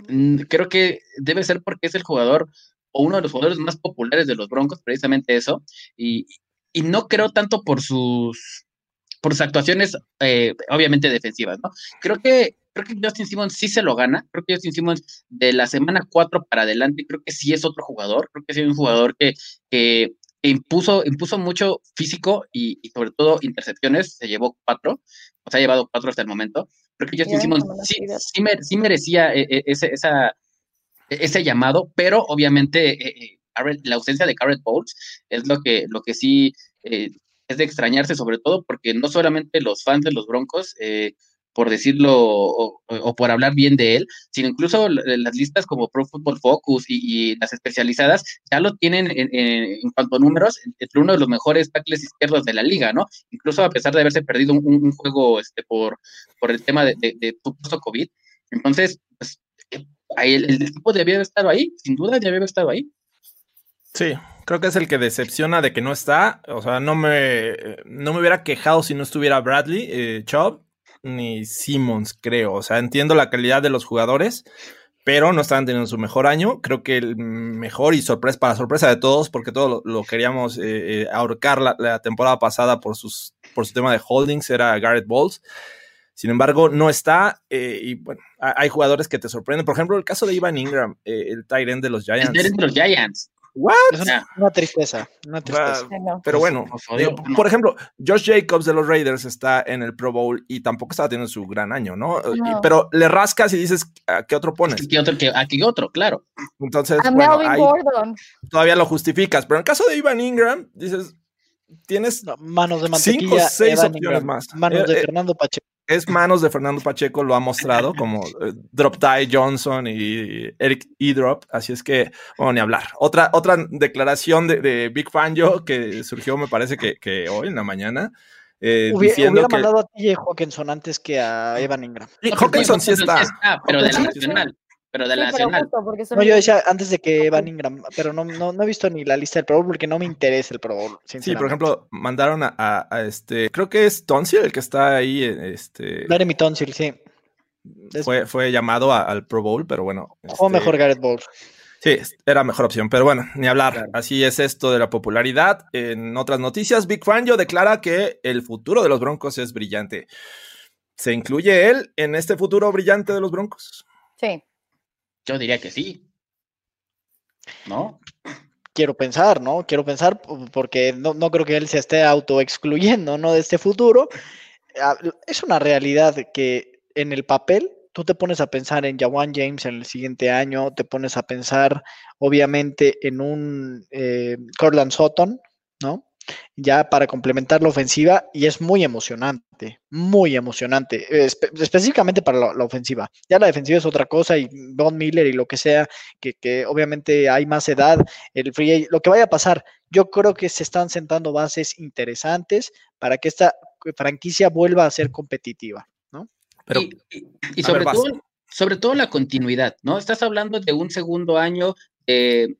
mm, creo que debe ser porque es el jugador o uno de los jugadores más populares de los Broncos, precisamente eso, y, y no creo tanto por sus por sus actuaciones, eh, obviamente defensivas, ¿no? Creo que creo que Justin Simmons sí se lo gana. Creo que Justin Simmons de la semana 4 para adelante, creo que sí es otro jugador. Creo que sí es un jugador que, que, impuso, impuso mucho físico y, sobre todo intercepciones. Se llevó cuatro, o sea, ha llevado cuatro hasta el momento. Creo que Justin Simmons sí, sí, merecía eh, eh, ese, esa, ese llamado, pero obviamente eh, la ausencia de Garrett Bowles es lo que, lo que sí es de extrañarse, sobre todo porque no solamente los fans de los Broncos, eh, por decirlo o, por hablar bien de él, sino incluso las listas como Pro Football Focus y, las especializadas ya lo tienen en, cuanto a números entre uno de los mejores tackles izquierdos de la liga, ¿no? Incluso a pesar de haberse perdido un, juego este, por, por el tema de, de, COVID. Entonces, pues, eh, el, el, tipo debía haber estado ahí, sin duda debía haber estado ahí. Sí, creo que es el que decepciona de que no está. O sea, no me, no me hubiera quejado si no estuviera Bradley, eh, Chubb, ni Simmons, creo. O sea, entiendo la calidad de los jugadores, pero no están teniendo su mejor año. Creo que el mejor y sorpresa, para sorpresa de todos, porque todos lo, queríamos eh, eh, ahorcar la, temporada pasada por, sus, por su tema de holdings, era Garrett Bowles. Sin embargo, no está. y bueno, hay jugadores que te sorprenden. Por ejemplo, el caso de Ivan Ingram, el tight end de los Giants. El de los Giants. What? Es una, tristeza, una tristeza. pero bueno, por ejemplo, Josh Jacobs de los Raiders está en el Pro Bowl y tampoco estaba teniendo su gran año, ¿no? pero le rascas y dices, ¿a qué otro pones? ¿Qué otro, ¿A qué otro? Claro. Entonces, bueno, todavía lo justificas. Pero en el caso de Ivan Ingram, dices, tienes manos de mantequilla, cinco, seis opciones más. Manos eh, de eh, Fernando Pacheco es manos de Fernando Pacheco, lo ha mostrado como eh, Drop Die Johnson y Eric E-Drop, así es que, bueno, ni hablar. Otra, otra declaración de, Big Fan yo que surgió, me parece que, hoy en la mañana. Eh, hubiera, mandado a TJ Hawkinson antes que a Evan Ingram. Hawkinson sí está. pero de la nacional pero de la nacional. no, yo decía antes de que Van Ingram, pero no, no, no, he visto ni la lista del Pro Bowl porque no me interesa el Pro Bowl. Sí, por ejemplo, mandaron a, este, creo que es Tonsil el que está ahí, este. Jeremy Tonsil, sí. Fue, fue llamado al Pro Bowl, pero bueno. O este, mejor Garrett Bowles. Sí, era mejor opción, pero bueno, ni hablar. Así es esto de la popularidad. En otras noticias, Big Fangio declara que el futuro de los Broncos es brillante. ¿Se incluye él en este futuro brillante de los Broncos? Sí. Yo diría que sí. ¿No? Quiero pensar, ¿no? Quiero pensar porque no, creo que él se esté autoexcluyendo, ¿no? De este futuro. Ah, es una realidad que en el papel tú te pones a pensar en Jawan James en el siguiente año, te pones a pensar obviamente en un eh, Cortland Sutton, ¿no? Ya para complementar la ofensiva y es muy emocionante, muy emocionante, específicamente para la, ofensiva. Ya la defensiva es otra cosa y Don Miller y lo que sea, que, obviamente hay más edad, el free, lo que vaya a pasar, yo creo que se están sentando bases interesantes para que esta franquicia vuelva a ser competitiva, ¿no? Pero, y, sobre todo sobre todo la continuidad, ¿no? Estás hablando de un segundo año de,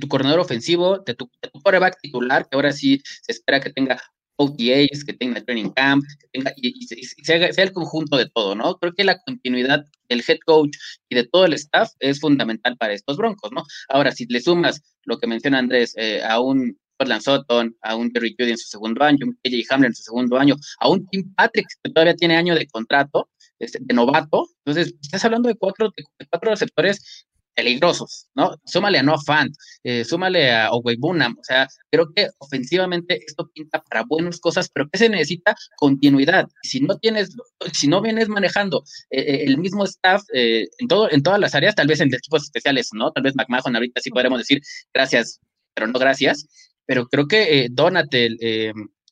tu coordinador ofensivo, de tu, de quarterback titular, que ahora sí se espera que tenga OTAs, que tenga training camp, que tenga, y, sea, el conjunto de todo, ¿no? Creo que la continuidad del head coach y de todo el staff es fundamental para estos broncos, ¿no? Ahora, si le sumas lo que menciona Andrés, eh, a un Portland Sutton, a un Terry Judy en su segundo año, un KJ Hamler en su segundo año, a un Tim Patrick que todavía tiene año de contrato, este, de novato, entonces estás hablando de cuatro, de cuatro receptores peligrosos, ¿no? Súmale a Noah Fant, eh, súmale a Owei Bunam, o sea, creo que ofensivamente esto pinta para buenas cosas, pero que se necesita continuidad. Si no tienes, si no vienes manejando eh, eh, el mismo staff en, todo, en todas las áreas, tal vez en equipos especiales, ¿no? Tal vez McMahon ahorita sí podremos decir gracias, pero no gracias, pero creo que Donatel,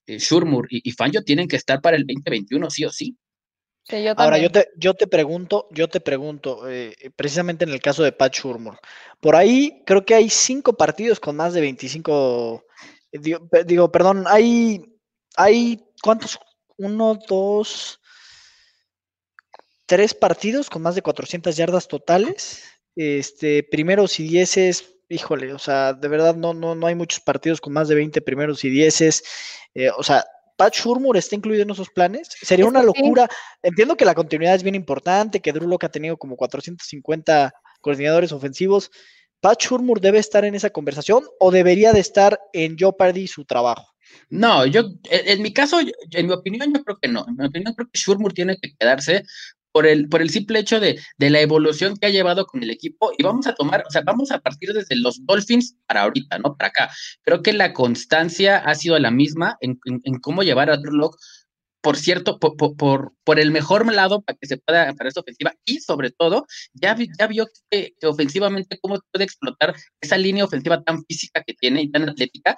Shurmur y, y Fanjo tienen que estar para el 2021, sí o sí. Ahora yo te, yo te pregunto, yo te pregunto, eh, precisamente en el caso de Pat Shurmur, por ahí creo que hay cinco partidos con más de 25, eh, digo, perdón, hay, hay, ¿cuántos? Uno, dos, tres partidos con más de 400 yardas totales, este, primeros y dieces, híjole, o sea, de verdad no, no, no hay muchos partidos con más de 20 primeros y dieces, eh, o sea, Pat Shurmur está incluido en esos planes. Sería una locura. Entiendo que la continuidad es bien importante, que Drew Locke ha tenido como 450 coordinadores ofensivos. ¿Pat Shurmur debe estar en esa conversación o debería de estar en Jeopardy su trabajo? No, yo, en mi caso, en mi opinión, yo creo que no. En mi opinión, creo que Shurmur tiene que quedarse por el, por el simple hecho de, de, la evolución que ha llevado con el equipo y vamos a tomar, o sea, vamos a partir desde los Dolphins para ahorita, ¿no? Para acá. Creo que la constancia ha sido la misma en, en, cómo llevar a Drew Locke, por cierto, por, por, por, el mejor lado para que se pueda para esta ofensiva y sobre todo, ya, ya vio que, ofensivamente cómo puede explotar esa línea ofensiva tan física que tiene y tan atlética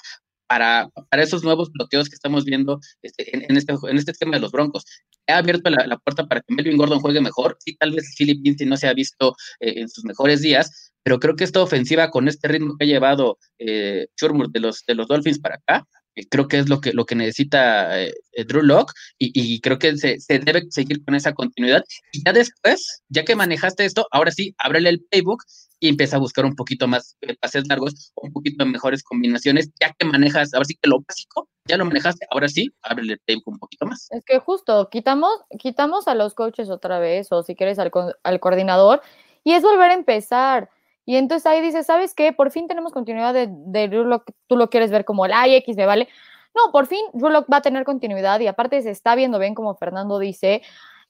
para, para esos nuevos bloqueos que estamos viendo este, en, este, en este esquema de los Broncos. Ha abierto la, puerta para que Melvin Gordon juegue mejor. Sí, tal vez Philip Lindsay no se ha visto eh, en sus mejores días, pero creo que esta ofensiva con este ritmo que ha llevado eh, de los, de los Dolphins para acá, creo que es lo que, lo que necesita eh, Drew Locke y, creo que se, se, debe seguir con esa continuidad. Y ya después, ya que manejaste esto, ahora sí, ábrele el playbook y empieza a buscar un poquito más de pases largos, un poquito mejores combinaciones, ya que manejas, ahora sí que lo básico, ya lo manejaste, ahora sí, ábrele el playbook un poquito más. Es que justo, quitamos, quitamos a los coaches otra vez, o si quieres al, al coordinador, y es volver a empezar. Y entonces ahí dices, ¿sabes qué? Por fin tenemos continuidad de, de tú lo quieres ver como el AX, me vale. No, por fin Rulock va a tener continuidad y aparte se está viendo bien, como Fernando dice,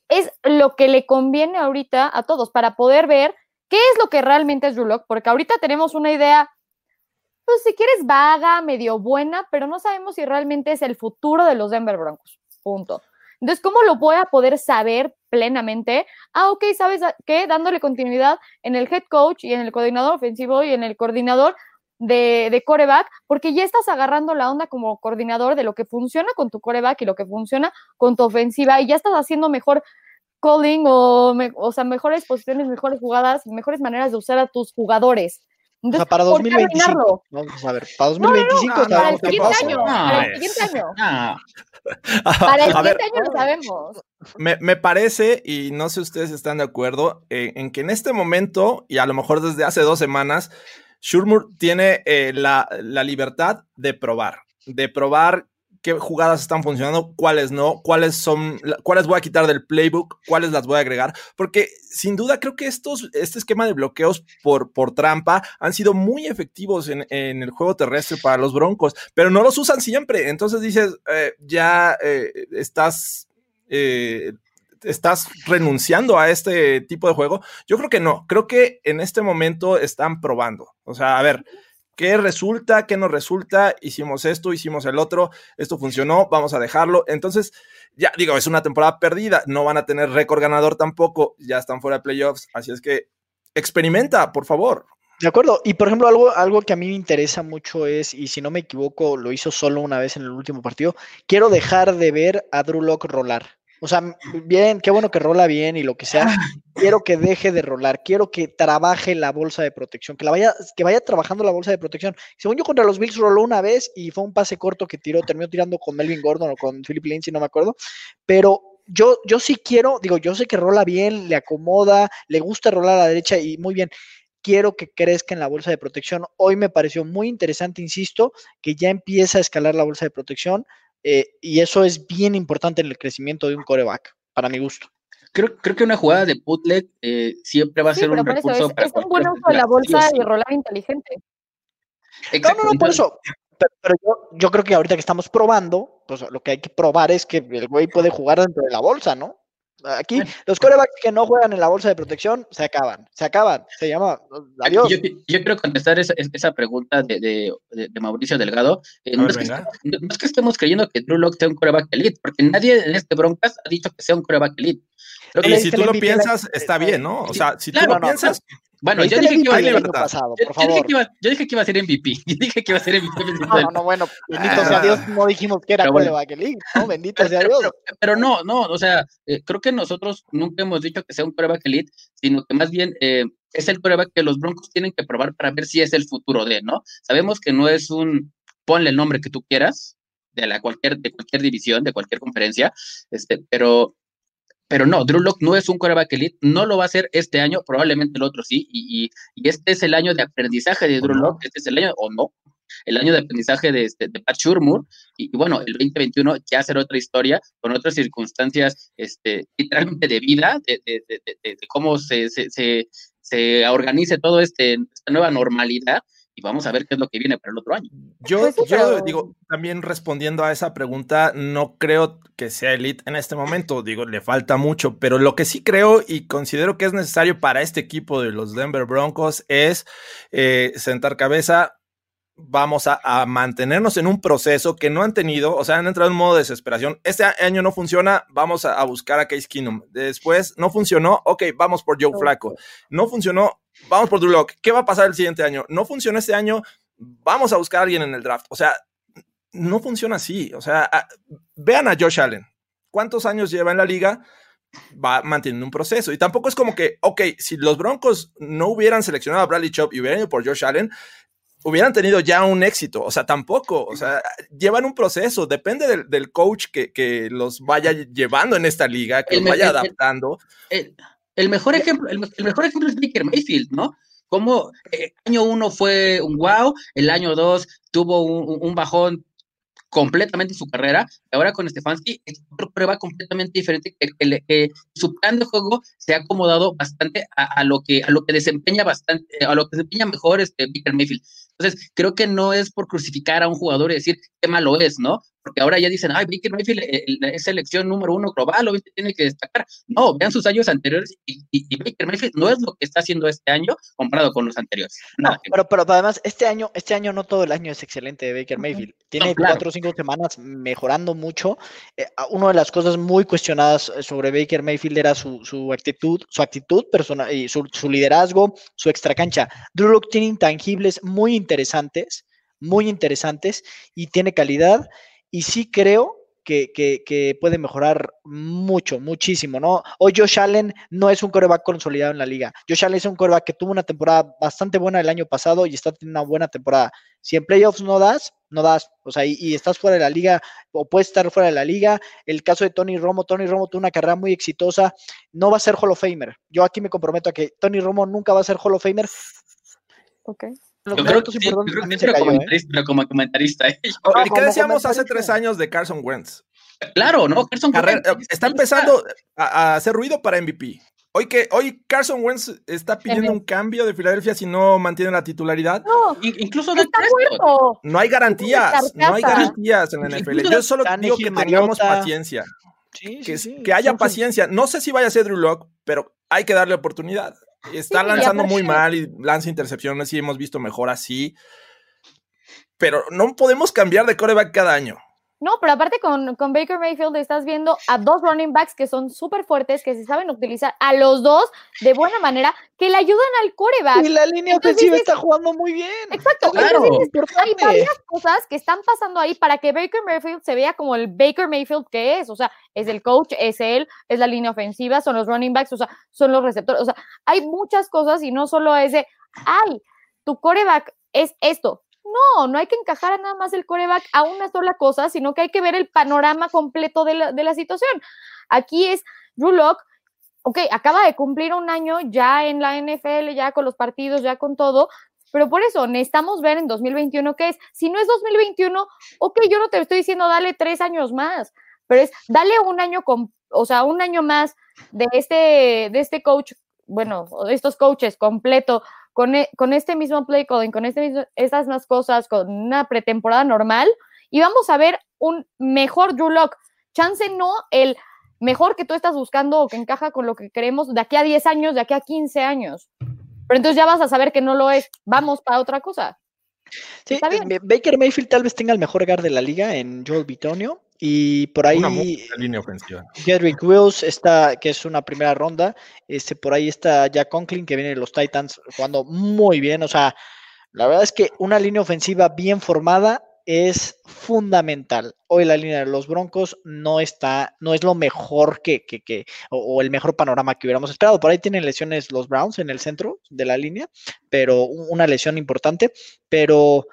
es lo que le conviene ahorita a todos para poder ver qué es lo que realmente es Rulock, porque ahorita tenemos una idea, pues si quieres vaga, medio buena, pero no sabemos si realmente es el futuro de los Denver Broncos. Punto. Entonces, ¿cómo lo voy a poder saber plenamente? Ah, ok, ¿sabes qué? Dándole continuidad en el head coach y en el coordinador ofensivo y en el coordinador de, de, coreback, porque ya estás agarrando la onda como coordinador de lo que funciona con tu coreback y lo que funciona con tu ofensiva y ya estás haciendo mejor calling o, o sea, mejores posiciones, mejores jugadas, mejores maneras de usar a tus jugadores o sea, para 2025. Vamos a ver, para 2025 no, no, para, el siguiente año, [laughs] [laughs] para el siguiente año. Para el siguiente año lo sabemos. Me, me, parece, y no sé si ustedes están de acuerdo, eh, en que en este momento, y a lo mejor desde hace dos semanas, Shurmur tiene eh, la, la libertad de probar, de probar qué jugadas están funcionando, cuáles no, cuáles son, cuáles voy a quitar del playbook, cuáles las voy a agregar, porque sin duda creo que estos, este esquema de bloqueos por, por trampa han sido muy efectivos en, en el juego terrestre para los Broncos, pero no los usan siempre. Entonces dices, eh, ya eh, estás... Eh, estás renunciando a este tipo de juego? Yo creo que no, creo que en este momento están probando. O sea, a ver, ¿Qué resulta? ¿Qué no resulta? Hicimos esto, hicimos el otro, esto funcionó, vamos a dejarlo. Entonces, ya digo, es una temporada perdida, no van a tener récord ganador tampoco, ya están fuera de playoffs, así es que experimenta, por favor. De acuerdo, y por ejemplo, algo, algo que a mí me interesa mucho es, y si no me equivoco, lo hizo solo una vez en el último partido, quiero dejar de ver a Drew Locke rolar. O sea, bien, qué bueno que rola bien y lo que sea. [laughs] Quiero que deje de rolar, quiero que trabaje la bolsa de protección, que la vaya, que vaya trabajando la bolsa de protección. Según yo contra los Bills roló una vez y fue un pase corto que tiró, terminó tirando con Melvin Gordon o con Philip Lindsay, no me acuerdo. Pero yo, yo sí quiero, digo, yo sé que rola bien, le acomoda, le gusta rolar a la derecha y muy bien quiero que crezca en la bolsa de protección. Hoy me pareció muy interesante, insisto, que ya empieza a escalar la bolsa de protección. Eh, y eso es bien importante en el crecimiento de un coreback, para mi gusto. Creo, creo que una jugada de putlet eh, siempre va a ser un recurso. es, es un buen uso de la bolsa y rolar inteligente. Exacto. No, no, no, por eso. Pero, yo, yo, creo que ahorita que estamos probando, pues lo que hay que probar es que el güey puede jugar dentro de la bolsa, ¿no? Aquí los corebacks que no juegan en la bolsa de protección se acaban, se acaban, se llama adiós. Yo, quiero contestar esa, esa pregunta de, de, de, Mauricio Delgado. Eh, no, es que, no, es que, estemos creyendo que Drew Locke sea un coreback elite, porque nadie en este Broncas ha dicho que sea un coreback elite. y si tú lo piensas, está bien, ¿no? O sea, si tú lo piensas, bueno, yo dije, que iba, yo, pasado, yo, yo, dije que iba, yo dije que iba a ser MVP. [laughs] Yo dije que iba a ser MVP. No, no, no bueno, bendito sea Dios, no dijimos que era coreback bueno. ¿no? [laughs] Bendito sea Dios. Pero, pero, no, no, o sea, eh, creo que nosotros nunca hemos dicho que sea un coreback elite, sino que más bien eh, es el coreback que los Broncos tienen que probar para ver si es el futuro de, ¿no? Sabemos que no es un, ponle el nombre que tú quieras, de la cualquier, de cualquier división, de cualquier conferencia, este, pero pero no, Drew Locke no es un coreback elite, no lo va a hacer este año, probablemente el otro sí, y, y, este es el año de aprendizaje de Drew Locke, este es el año, o no, el año de aprendizaje de, este, de Pat Shurmur, y, bueno, el 2021 ya será otra historia, con otras circunstancias, este, literalmente de vida, de, de, de cómo se, se, se, se, organice todo este, esta nueva normalidad, y vamos a ver qué es lo que viene para el otro año. Yo, pues yo digo, también respondiendo a esa pregunta, no creo que sea elite en este momento, digo, le falta mucho, pero lo que sí creo y considero que es necesario para este equipo de los Denver Broncos es eh, sentar cabeza, vamos a, mantenernos en un proceso que no han tenido, o sea, han entrado en modo de desesperación. Este año no funciona, vamos a, buscar a Case Keenum. Después no funcionó, ok, vamos por Joe Flaco. No funcionó, vamos por Drew Locke. ¿Qué va a pasar el siguiente año? No funcionó este año, vamos a buscar a alguien en el draft. O sea, no funciona así. O sea, vean a Josh Allen. ¿Cuántos años lleva en la liga? va manteniendo un proceso. Y tampoco es como que, ok, si los Broncos no hubieran seleccionado a Bradley Chop y hubieran ido por Josh Allen, hubieran tenido ya un éxito. O sea, tampoco. O sea, llevan un proceso. Depende del, coach que, los vaya llevando en esta liga, que los vaya adaptando. El, mejor ejemplo, el, mejor ejemplo es Baker Mayfield, ¿no? Como el eh, año uno fue un wow, el año dos tuvo un bajón completamente su carrera. Ahora con Stefanski es otra prueba completamente diferente que, su plan de juego se ha acomodado bastante a, lo que a lo que desempeña bastante a lo que desempeña mejor este Baker Mayfield. Entonces, creo que no es por crucificar a un jugador y decir qué malo es, ¿no? Porque ahora ya dicen, ay, Baker Mayfield eh, es selección número uno global, obviamente tiene que destacar. No, vean sus años anteriores y, Baker Mayfield no es lo que está haciendo este año comparado con los anteriores. No, pero, pero además, este año, este año no todo el año es excelente de Baker Mayfield. Tiene cuatro o cinco semanas mejorando mucho. Eh, una de las cosas muy cuestionadas eh, sobre Baker Mayfield era su, su actitud, su actitud personal y su, su liderazgo, su extracancha. Drew Lock tiene intangibles muy interesantes, muy interesantes y tiene calidad. Y sí creo que, puede mejorar mucho, muchísimo, ¿no? Hoy Josh Allen no es un coreback consolidado en la liga. Josh Allen es un coreback que tuvo una temporada bastante buena el año pasado y está teniendo una buena temporada. Si en playoffs no das, no das, o sea, y, estás fuera de la liga o puedes estar fuera de la liga. El caso de Tony Romo, Tony Romo tuvo una carrera muy exitosa, no va a ser Hall of Famer. Yo aquí me comprometo a que Tony Romo nunca va a ser Hall of Famer. Ok. Yo creo que sí, pero como comentarista. ¿eh? ¿Y qué decíamos hace tres años de Carson Wentz? Claro, ¿no? Carson Wentz. Está empezando a, hacer ruido para MVP. Hoy que hoy Carson Wentz está pidiendo un cambio de Filadelfia si no mantiene la titularidad. No, incluso de No hay garantías, no hay garantías en la NFL. Yo solo digo que tengamos paciencia. que, que haya paciencia. No sé si vaya a ser Drew Lock, pero hay que darle oportunidad. Está lanzando muy mal y lanza intercepciones y hemos visto mejor así. Pero no podemos cambiar de coreback cada año. No, pero aparte con, con, Baker Mayfield estás viendo a dos running backs que son súper fuertes, que se saben utilizar a los dos de buena manera, que le ayudan al coreback. Y la línea ofensiva está jugando muy bien. Exacto. Claro. hay varias cosas que están pasando ahí para que Baker Mayfield se vea como el Baker Mayfield que es. O sea, es el coach, es él, es la línea ofensiva, son los running backs, o sea, son los receptores. O sea, hay muchas cosas y no solo es de, ay, tu coreback es esto, no, no hay que encajar a nada más el coreback a una sola cosa, sino que hay que ver el panorama completo de la, situación. Aquí es Drew Locke, ok, acaba de cumplir un año ya en la NFL, ya con los partidos, ya con todo, pero por eso necesitamos ver en 2021 qué es. Si no es 2021, ok, yo no te estoy diciendo dale tres años más, pero es dale un año con, o sea, un año más de este, de este coach, bueno, de estos coaches completo e, con, este mismo play calling, con este estas más cosas, con una pretemporada normal, y vamos a ver un mejor Drew Lock. Chance no el mejor que tú estás buscando o que encaja con lo que queremos de aquí a 10 años, de aquí a 15 años. Pero entonces ya vas a saber que no lo es. Vamos para otra cosa. Sí, Baker Mayfield tal vez tenga el mejor hogar de la liga en Joel Bitonio. Y por ahí. Una línea ofensiva. Jedrick Wills está, que es una primera ronda. Este, por ahí está Jack Conklin, que viene de los Titans, jugando muy bien. O sea, la verdad es que una línea ofensiva bien formada es fundamental. Hoy la línea de los Broncos no está, no es lo mejor que, que, que o, el mejor panorama que hubiéramos esperado. Por ahí tienen lesiones los Browns en el centro de la línea, pero una lesión importante. Pero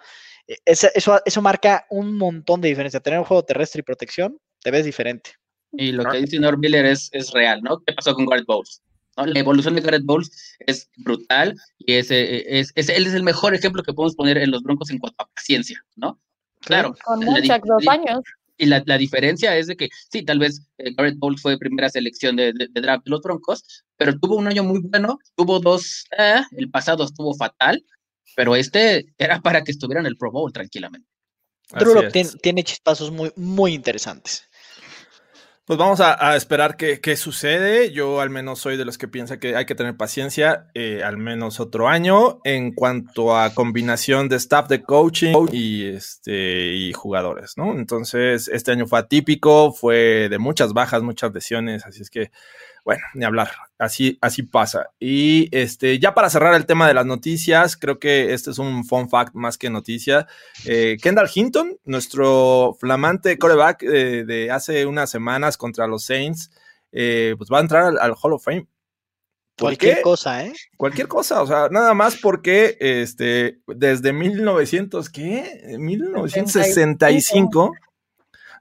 eso, eso, marca un montón de diferencia. Tener un juego terrestre y protección, te ves diferente. Y lo que dice Miller es, es real, ¿no? ¿Qué pasó con Garrett Bowles? La evolución de Garrett Bowles es brutal y es, es, es, él es el mejor ejemplo que podemos poner en los Broncos en cuanto a paciencia, ¿no? Claro. Con muchos dos años. Y la, la, diferencia es de que, sí, tal vez eh, Garrett Bowles fue primera selección de, de, draft de los Broncos, pero tuvo un año muy bueno, tuvo dos, eh, el pasado estuvo fatal, pero este era para que estuviera en el Pro Bowl tranquilamente. Drew tiene, chispazos muy, muy interesantes. Pues vamos a, esperar qué, sucede. Yo al menos soy de los que piensa que hay que tener paciencia, eh, al menos otro año, en cuanto a combinación de staff de coaching y, este, y jugadores, ¿no? Entonces, este año fue atípico, fue de muchas bajas, muchas lesiones, así es que bueno, ni hablar, así, así pasa. Y este, ya para cerrar el tema de las noticias, creo que este es un fun fact más que noticia. Eh, Kendall Hinton, nuestro flamante coreback eh, de hace unas semanas contra los Saints, eh, pues va a entrar al, Hall of Fame. Cualquier cosa, ¿eh? Cualquier cosa, o sea, nada más porque este, desde 1900, ¿qué? 1965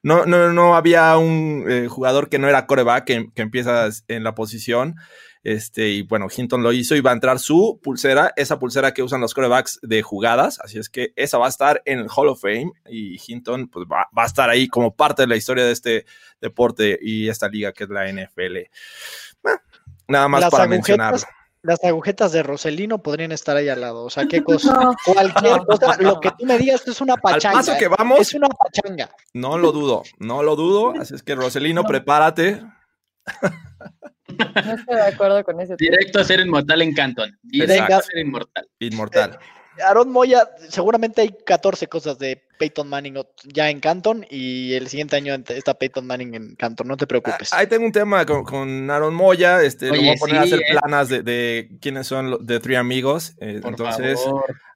no, no, no había un eh, jugador que no era coreback que, que empieza en la posición. Este, y bueno, Hinton lo hizo y va a entrar su pulsera, esa pulsera que usan los corebacks de jugadas. Así es que esa va a estar en el Hall of Fame y Hinton pues, va, a estar ahí como parte de la historia de este deporte y esta liga que es la NFL. nada más para mencionarlo las agujetas de Roselino podrían estar ahí al lado. O sea, qué [laughs] cosa. Cualquier cosa, lo [laughs] que tú me digas es una pachanga. Al paso que vamos. Es una pachanga. No lo dudo, no lo dudo. Así es que Roselino, prepárate. No estoy de acuerdo con ese. Directo a ser inmortal en Canton. Directo a ser inmortal. Inmortal. Aaron Moya, seguramente hay 14 cosas de Peyton Manning ya en Canton y el siguiente año está Peyton Manning en Canton, no te preocupes. Ahí tengo un tema con, Aaron Moya, este, lo voy a poner a hacer eh. planas de, quiénes son los de Three Amigos. Eh, entonces,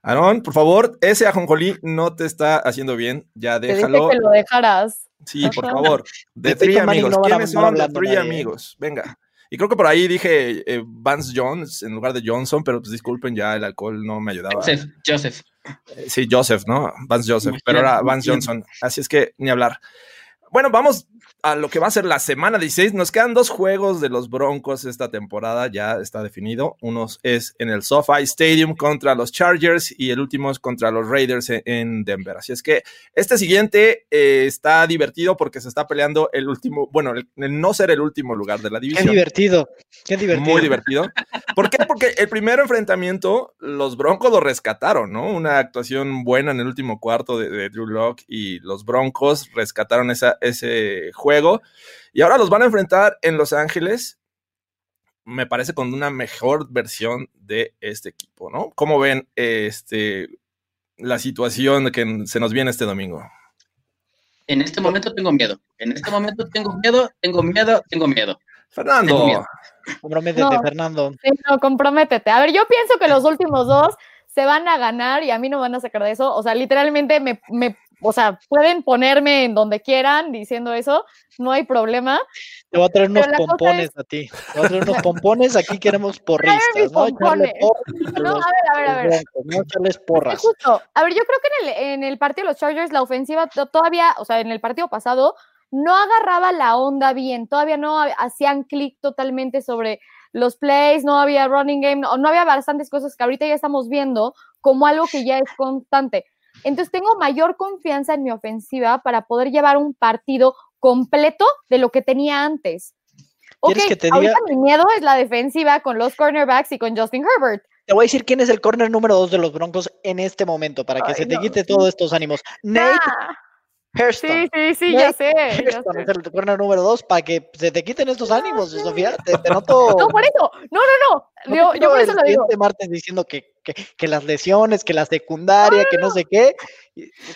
Aaron, por favor, ese ajonjolí no te está haciendo bien, ya déjalo. Te que lo dejarás. Sí, por favor, de Three Amigos. ¿Quiénes son los Three Amigos? Venga. Y creo que por ahí dije eh, Vance Jones en lugar de Johnson, pero pues disculpen, ya el alcohol no me ayudaba. Joseph, Joseph. Eh, sí, Joseph, ¿no? Vance Joseph, pero ahora Vance Johnson. Así es que ni hablar. Bueno, vamos a lo que va a ser la semana 16. Nos quedan dos juegos de los Broncos esta temporada, ya está definido. Uno es en el SoFi Stadium contra los Chargers y el último es contra los Raiders e-, en Denver. Así es que este siguiente eh, está divertido porque se está peleando el último, bueno, el, no ser el último lugar de la división. Qué divertido, qué divertido. Muy divertido. ¿Por qué? Porque el primer enfrentamiento, los Broncos lo rescataron, ¿no? Una actuación buena en el último cuarto de, Drew Locke y los Broncos rescataron esa, ese juego y ahora los van a enfrentar en Los Ángeles, me parece con una mejor versión de este equipo, ¿no? ¿Cómo ven este, la situación que se nos viene este domingo? En este momento tengo miedo. En este momento tengo miedo, tengo miedo, tengo miedo. Fernando. Comprométete, Fernando. no, comprométete. A ver, yo pienso que los últimos dos se van a ganar y a mí no van a sacar de eso. O sea, literalmente me, me o sea, pueden ponerme en donde quieran diciendo eso, no hay problema. Te voy a traer unos pompones a ti. Te voy a traer unos [laughs] pompones, aquí queremos porristas, ¿no? no, a ver, a ver, a ver. No echarles porras. Justo. A ver, yo creo que en el, en el partido de los Chargers la ofensiva todavía, o sea, en el partido pasado, no agarraba la onda bien, todavía no hacían clic totalmente sobre los plays, no había running game, no, no había bastantes cosas que ahorita ya estamos viendo como algo que ya es constante. Entonces tengo mayor confianza en mi ofensiva para poder llevar un partido completo de lo que tenía antes. Ok, que te ahorita mi miedo es la defensiva con los cornerbacks y con Justin Herbert. Te voy a decir quién es el corner número dos de los Broncos en este momento para que se te quite todos estos ánimos. Nate Sí, sí, sí, ya sé. Hairston es el corner número dos para que se te quiten estos ánimos, Sofía. Te, noto. [laughs] No, por eso. No, no, no. yo, yo por eso lo digo. martes diciendo que, que, que, las lesiones, que la secundaria, que no sé qué.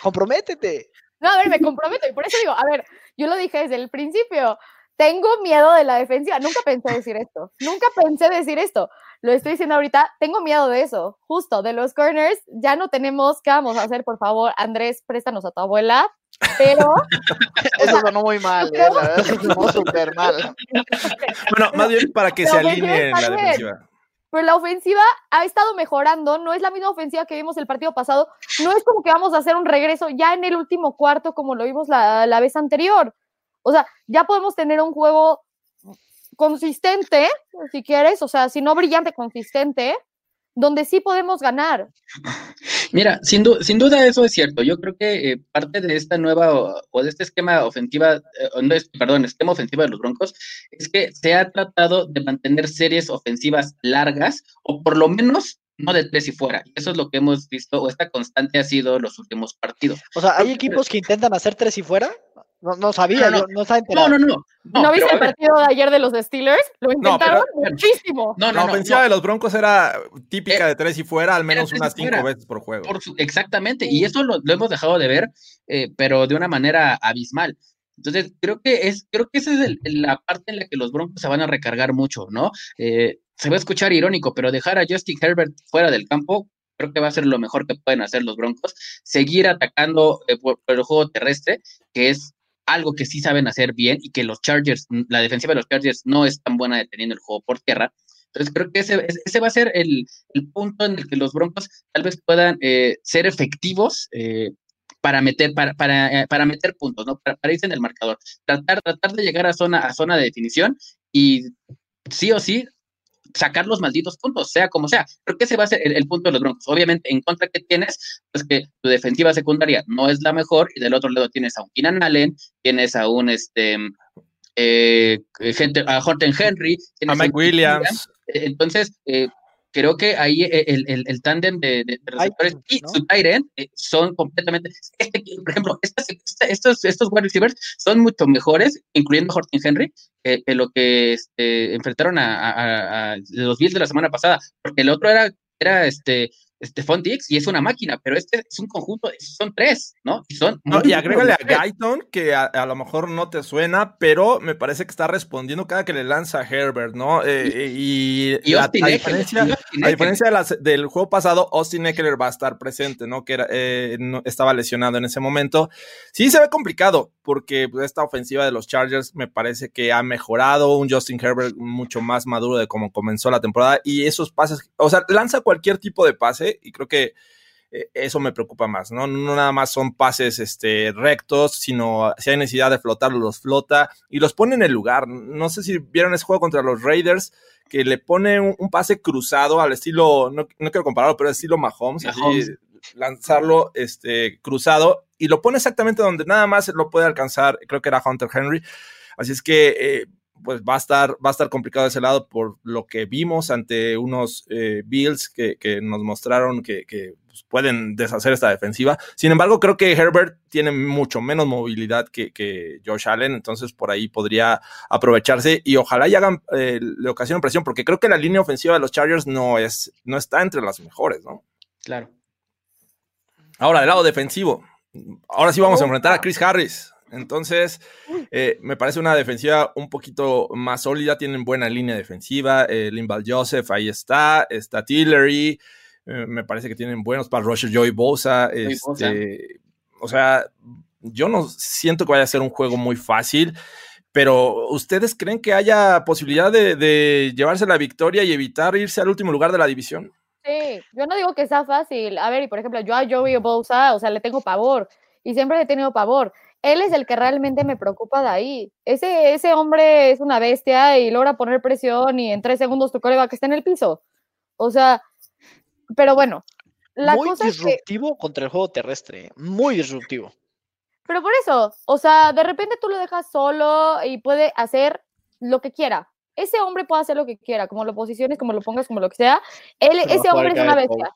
Comprométete. No, a ver, me comprometo. Y por eso digo, a ver, yo lo dije desde el principio. Tengo miedo de la defensiva. Nunca pensé decir esto. Nunca pensé decir esto. Lo estoy diciendo ahorita. Tengo miedo de eso. Justo, de los corners. Ya no tenemos. ¿Qué vamos a hacer? Por favor, Andrés, préstanos a tu abuela pero... [laughs] Eso sonó muy mal, ¿eh? la verdad sonó súper mal. [laughs] Bueno, más bien para que se alinee la defensiva. Pero la ofensiva ha estado mejorando, no es la misma ofensiva que vimos el partido pasado, no es como que vamos a hacer un regreso ya en el último cuarto como lo vimos la, la vez anterior. O sea, ya podemos tener un juego consistente, si quieres, o sea, si no brillante, consistente, donde sí podemos ganar. Mira, sin, sin duda eso es cierto. Yo creo que eh, parte de esta nueva o, de este esquema ofensiva, eh, perdón, esquema ofensiva de los Broncos, es que se ha tratado de mantener series ofensivas largas o por lo menos no de tres y fuera. Eso es lo que hemos visto, o esta constante ha sido los últimos partidos. O sea, ¿hay equipos que intentan hacer tres y fuera? No, no sabía, no, no, no, no, no, no. viste el partido de ayer de los Steelers? Lo intentaron muchísimo. No, la ofensiva de los Broncos era típica eh, de tres y fuera, al menos unas cinco veces por juego. exactamente, y eso lo, hemos dejado de ver, eh, pero de una manera abismal. Entonces, creo que es, creo que esa es la parte en la que los Broncos se van a recargar mucho, ¿no? Eh, se va a escuchar irónico, pero dejar a Justin Herbert fuera del campo, creo que va a ser lo mejor que pueden hacer los Broncos. Seguir atacando por, el juego terrestre, que es algo que sí saben hacer bien y que los Chargers, la defensiva de los Chargers no es tan buena deteniendo el juego por tierra. Entonces creo que ese, va a ser el, punto en el que los Broncos tal vez puedan eh, ser efectivos eh, para meter, para, para, eh, para, meter puntos, ¿no? Para, irse en el marcador. Tratar, tratar de llegar a zona, a zona de definición y sí o sí sacar los malditos puntos, sea como sea. Creo que ese va a ser el, punto de los Broncos. Obviamente, en contra que tienes, pues que tu defensiva secundaria no es la mejor, y del otro lado tienes a un Keenan Allen, tienes a un este eh, gente, a Horton Henry, a Mike Williams. Entonces, eh, creo que ahí eh, el, el, el tándem de, de, receptores y su tight eh, son completamente, este, por ejemplo, estos, estos wide receivers son mucho mejores, incluyendo Horton Henry, que, lo que este, enfrentaron a, a, los Bills de la semana pasada, porque el otro era, era este, Stephon Dix y es una máquina, pero este es un conjunto, son tres, ¿no? Y, son y agrégale a Guyton, que a, lo mejor no te suena, pero me parece que está respondiendo cada que le lanza a Herbert, ¿no? Eh, y, y, a, diferencia, a diferencia del juego pasado, Austin Eckler va a estar presente, ¿no? Que era, eh, no, estaba lesionado en ese momento. Sí se ve complicado, porque pues, esta ofensiva de los Chargers me parece que ha mejorado, un Justin Herbert mucho más maduro de cómo comenzó la temporada, y esos pases, o sea, lanza cualquier tipo de pase y creo que eh, eso me preocupa más, ¿no? No nada más son pases este, rectos, sino si hay necesidad de flotarlos, los flota y los pone en el lugar. No sé si vieron ese juego contra los Raiders, que le pone un, pase cruzado al estilo, no, quiero compararlo, pero al estilo Mahomes, así lanzarlo este, cruzado y lo pone exactamente donde nada más lo puede alcanzar, creo que era Hunter Henry. Así es que eh, pues va a estar, va a estar complicado ese lado por lo que vimos ante unos eh, Bills que, nos mostraron que, pues, pueden deshacer esta defensiva. Sin embargo, creo que Herbert tiene mucho menos movilidad que, Josh Allen, entonces por ahí podría aprovecharse y ojalá y hagan, eh, le ocasionen presión, porque creo que la línea ofensiva de los Chargers no, es, no está entre las mejores, ¿no? Claro. Ahora, del lado defensivo, ahora sí vamos a enfrentar a Chris Harris. Entonces, eh, me parece una defensiva un poquito más sólida. Tienen buena línea defensiva. Eh, Limbal Joseph, ahí está. Está Tillery. Eh, me parece que tienen buenos para Roger Joy Bosa. Este, o sea, yo no siento que vaya a ser un juego muy fácil. Pero, ¿ustedes creen que haya posibilidad de, de llevarse la victoria y evitar irse al último lugar de la división? Sí, yo no digo que sea fácil. A ver, y por ejemplo, yo a Joey Bosa, o sea, le tengo pavor y siempre le he tenido pavor él es el que realmente me preocupa de ahí. Ese, ese hombre es una bestia y logra poner presión y en tres segundos tu que está en el piso. O sea, pero bueno. La muy disruptivo contra el juego terrestre, muy disruptivo. Pero por eso, o sea, de repente tú lo dejas solo y puede hacer lo que quiera. Ese hombre puede hacer lo que quiera, como lo posiciones, como lo pongas, como lo que sea. Él, ese hombre es una bestia.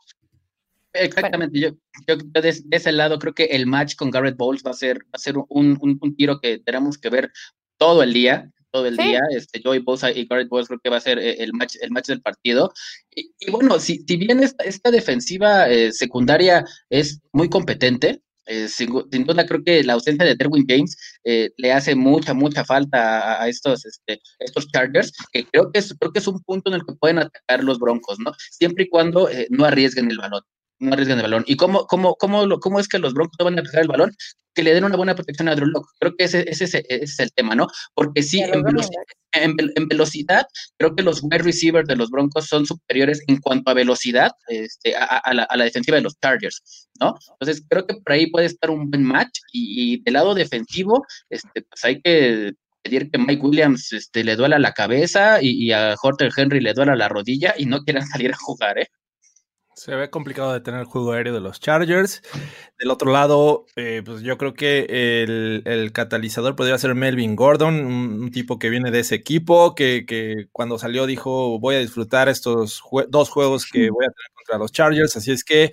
Exactamente, yo, yo, de, ese lado creo que el match con Garrett Bowles va a ser, va a ser un, un, tiro que tenemos que ver todo el día, todo el día. Este, Joey Bosa y Garrett Bowles creo que va a ser eh, el match, el match del partido. Y, bueno, si, si, bien esta, esta defensiva eh, secundaria es muy competente, eh, sin, duda creo que la ausencia de Derwin James le hace mucha, mucha falta a, estos, este, estos Chargers, que creo que, es, creo que es un punto en el que pueden atacar los Broncos, ¿no? Siempre y cuando no arriesguen el balón no arriesgan el balón. ¿Y cómo, cómo, cómo, lo, cómo es que los Broncos no van a arriesgar el balón? Que le den una buena protección a Drew Locke. Creo que ese, ese, es el tema, ¿no? Porque sí, en velocidad, creo que los wide receivers de los Broncos son superiores en cuanto a velocidad este, a, la, a, la, defensiva de los Chargers, ¿no? Entonces, creo que por ahí puede estar un buen match y, del lado defensivo, este, pues hay que pedir que Mike Williams este, le duela la cabeza y, y a Horter Henry le duela la rodilla y no quieran [laughs] salir a jugar, ¿eh? Se ve complicado de tener el juego aéreo de los Chargers. Del otro lado, eh, pues yo creo que el, catalizador podría ser Melvin Gordon, un, tipo que viene de ese equipo, que, cuando salió dijo voy a disfrutar estos dos juegos que voy a tener contra los Chargers. Así es que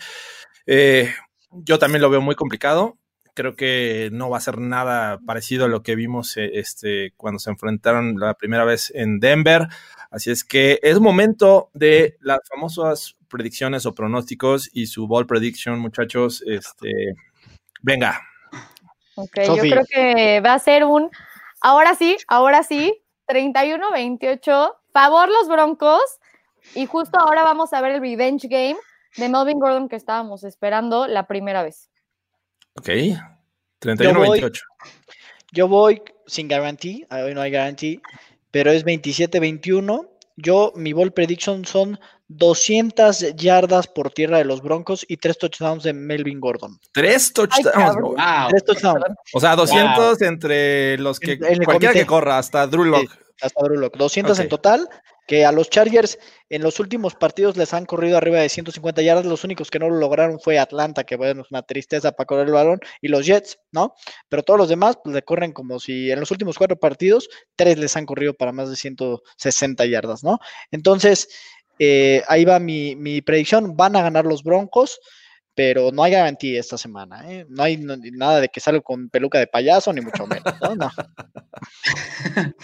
eh, yo también lo veo muy complicado. Creo que no va a ser nada parecido a lo que vimos eh, este, cuando se enfrentaron la primera vez en Denver. Así es que es momento de las famosas predicciones o pronósticos y su ball prediction, muchachos. Este, venga. Ok, yo creo que va a ser un, ahora sí, ahora sí, 31-28, favor los Broncos. Y justo ahora vamos a ver el revenge game de Melvin Gordon que estábamos esperando la primera vez. Ok, 31-28. Yo voy sin garantía, hoy no hay garantía, pero es 27-21. Yo, mi ball prediction son 200 yardas por tierra de los Broncos y tres touchdowns de Melvin Gordon. ¿Tres touchdowns? wow. Tres touchdowns. O sea, 200 entre los que cualquiera que corra, hasta Drew hasta Drew Locke. 200 en total que a los Chargers en los últimos partidos les han corrido arriba de 150 yardas, los únicos que no lo lograron fue Atlanta, que bueno, es una tristeza para correr el balón, y los Jets, ¿no? Pero todos los demás pues, le corren como si en los últimos cuatro partidos, tres les han corrido para más de 160 yardas, ¿no? Entonces, eh, ahí va mi, mi predicción, van a ganar los Broncos, pero no hay garantía esta semana, ¿eh? No hay nada de que salga con peluca de payaso, ni mucho menos, ¿no? no. [laughs]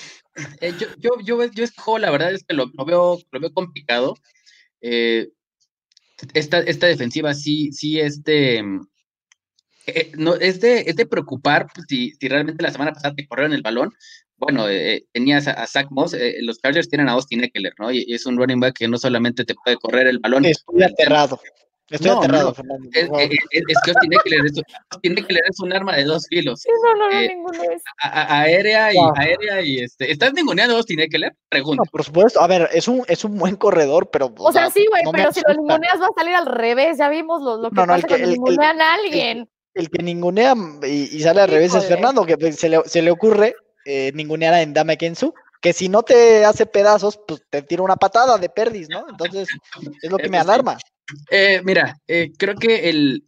Eh, yo, yo, yo, yo este juego, la verdad es que lo, veo, lo veo complicado. Esta, esta defensiva sí, sí, este. No, es, de, es de preocupar pues, si, si, realmente la semana pasada te corrieron el balón. Bueno, tenías a, Zach Moss, los Chargers tienen a Austin Eckler, ¿no? Y, es un running back que no solamente te puede correr el balón. Estoy aterrado. Estoy aterrado, Fernando. Es, que Austin Eckler es, un arma de dos filos. no, no, no, eh, ninguno es. aérea y aérea y este. ¿Estás ninguneando a Austin Eckler? Pregunta. No, por supuesto. A ver, es un, es un buen corredor, pero. O, sea, sí, güey, pero si lo ninguneas va a salir al revés. Ya vimos lo, lo que pasa el que, cuando ningunean a alguien. El, que ningunea y, sale al revés es Fernando, que se le, se le ocurre eh, ningunear a Endame Kensu que si no te hace pedazos, pues te tira una patada de perdis, ¿no? Entonces, es lo que me alarma. Eh, mira, eh, creo que el.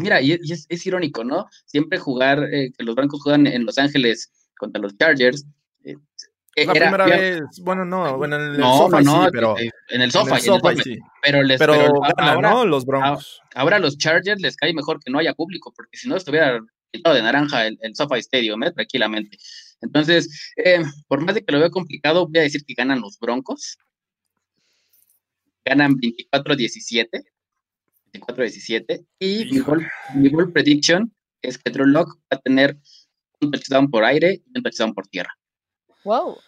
mira, y es, irónico, ¿no? Siempre jugar, eh, que los Broncos juegan en Los Ángeles contra los Chargers. la primera vez, bueno, no, bueno, en el sofá no, sí, pero en el sofá, sí. Pero, les, pero, ahora, ¿no? Los Broncos. Ahora, los Chargers les cae mejor que no haya público, porque si no estuviera pintado de naranja el, el SoFi Stadium, tranquilamente. Entonces, por más de que lo vea complicado, voy a decir que ganan los Broncos ganan 24-17. 24-17. Y mi goal, prediction es que Drew Locke va a tener un touchdown por aire y un touchdown por tierra. Wow.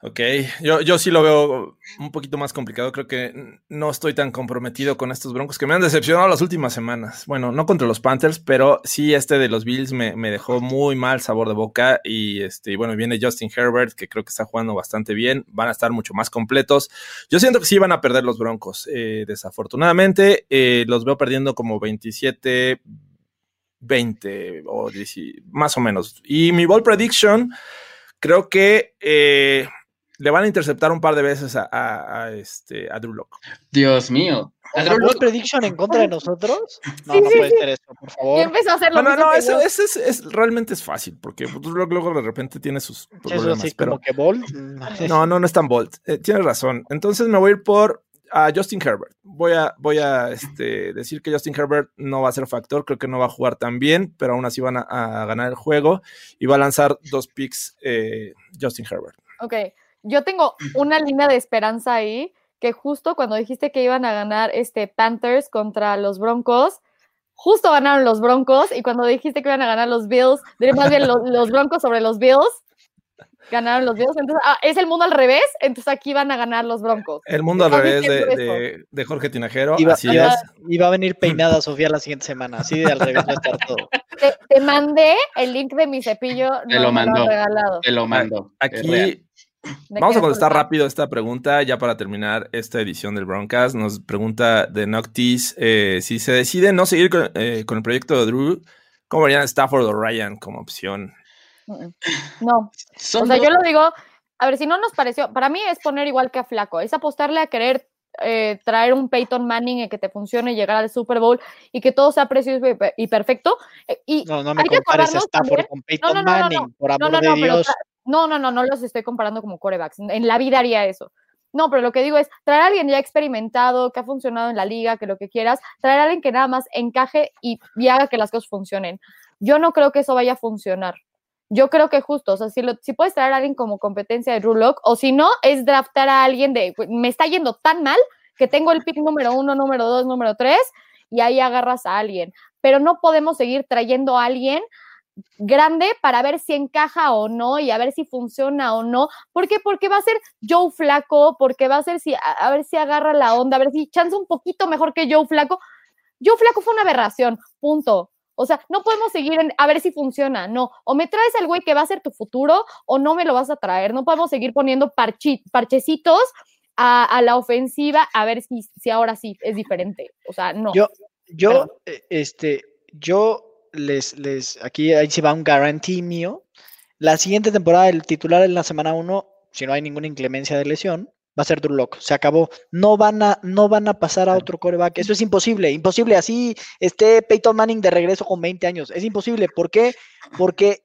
Ok, yo, yo sí lo veo un poquito más complicado. Creo que no estoy tan comprometido con estos Broncos que me han decepcionado las últimas semanas. Bueno, no contra los Panthers, pero sí este de los Bills me, dejó muy mal sabor de boca. Y este, bueno, viene Justin Herbert, que creo que está jugando bastante bien. Van a estar mucho más completos. Yo siento que sí van a perder los Broncos. Eh, desafortunadamente, eh, los veo perdiendo como 27, 20 o más o menos. Y mi ball prediction, creo que. Eh, le van a interceptar un par de veces a, este, a Drew Locke. Dios mío. ¿A Drew Locke prediction en contra de nosotros? [laughs] No, no puede ser eso, por favor. Empezó a hacerlo. No, no, no, eso, es, realmente es fácil, porque Drew Locke luego de repente tiene sus problemas. Eso pero, como que Bolt. [laughs] No, no, no es tan Bolt. Eh, tienes razón. Entonces me voy a ir por a Justin Herbert. Voy a, voy a este, decir que Justin Herbert no va a ser factor, creo que no va a jugar tan bien, pero aún así van a, ganar el juego y va a lanzar dos picks eh, Justin Herbert. Ok, yo tengo una línea de esperanza ahí, que justo cuando dijiste que iban a ganar este Panthers contra los Broncos, justo ganaron los Broncos, y cuando dijiste que iban a ganar los Bills, más bien los, Broncos sobre los Bills, ganaron los Bills. Entonces, ah, es el mundo al revés, entonces aquí van a ganar los Broncos. El mundo al revés de, Jorge Tinajero. Y va, a venir peinada Sofía la siguiente semana, así de al revés va a estar todo. Te, mandé el link de mi cepillo. Te lo mandó. Te lo mando. Aquí Vamos a contestar rápido esta pregunta ya para terminar esta edición del Broncast. Nos pregunta de Noctis eh, si se decide no seguir eh, con, el proyecto de Drew, ¿cómo verían Stafford o Ryan como opción? No. o sea, yo lo digo, a ver, si no nos pareció, para mí es poner igual que a Flaco, es apostarle a querer eh, traer un Peyton Manning y que te funcione, llegar al Super Bowl y que todo sea precioso y perfecto. Eh, y no, no me compares Stafford con Peyton Manning, por amor de Dios. No, no, no, no los estoy comparando como corebacks. En la vida haría eso. No, pero lo que digo es traer a alguien ya experimentado, que ha funcionado en la liga, que lo que quieras, traer a alguien que nada más encaje y, haga que las cosas funcionen. Yo no creo que eso vaya a funcionar. Yo creo que justo, o sea, si, si puedes traer a alguien como competencia de Drew o si no, es draftar a alguien de, me está yendo tan mal que tengo el pick número uno, número dos, número tres, y ahí agarras a alguien. Pero no podemos seguir trayendo a alguien grande para ver si encaja o no y a ver si funciona o no. ¿Por qué? Porque va a ser Joe Flaco, porque va a ser si, a, ver si agarra la onda, a ver si chance un poquito mejor que Joe Flaco. Joe Flaco fue una aberración, punto. O sea, no podemos seguir a ver si funciona, no. O me traes al güey que va a ser tu futuro o no me lo vas a traer. No podemos seguir poniendo parchecitos a, la ofensiva a ver si, si ahora sí es diferente. O sea, no. Yo, yo, eh, este, yo les, les, aquí ahí se va un guarantee mío. La siguiente temporada, el titular en la semana 1, si no hay ninguna inclemencia de lesión, va a ser Drew Se acabó. No van a, no van a pasar a otro coreback. Eso es imposible, imposible. Así esté Peyton Manning de regreso con 20 años. Es imposible. ¿Por qué? Porque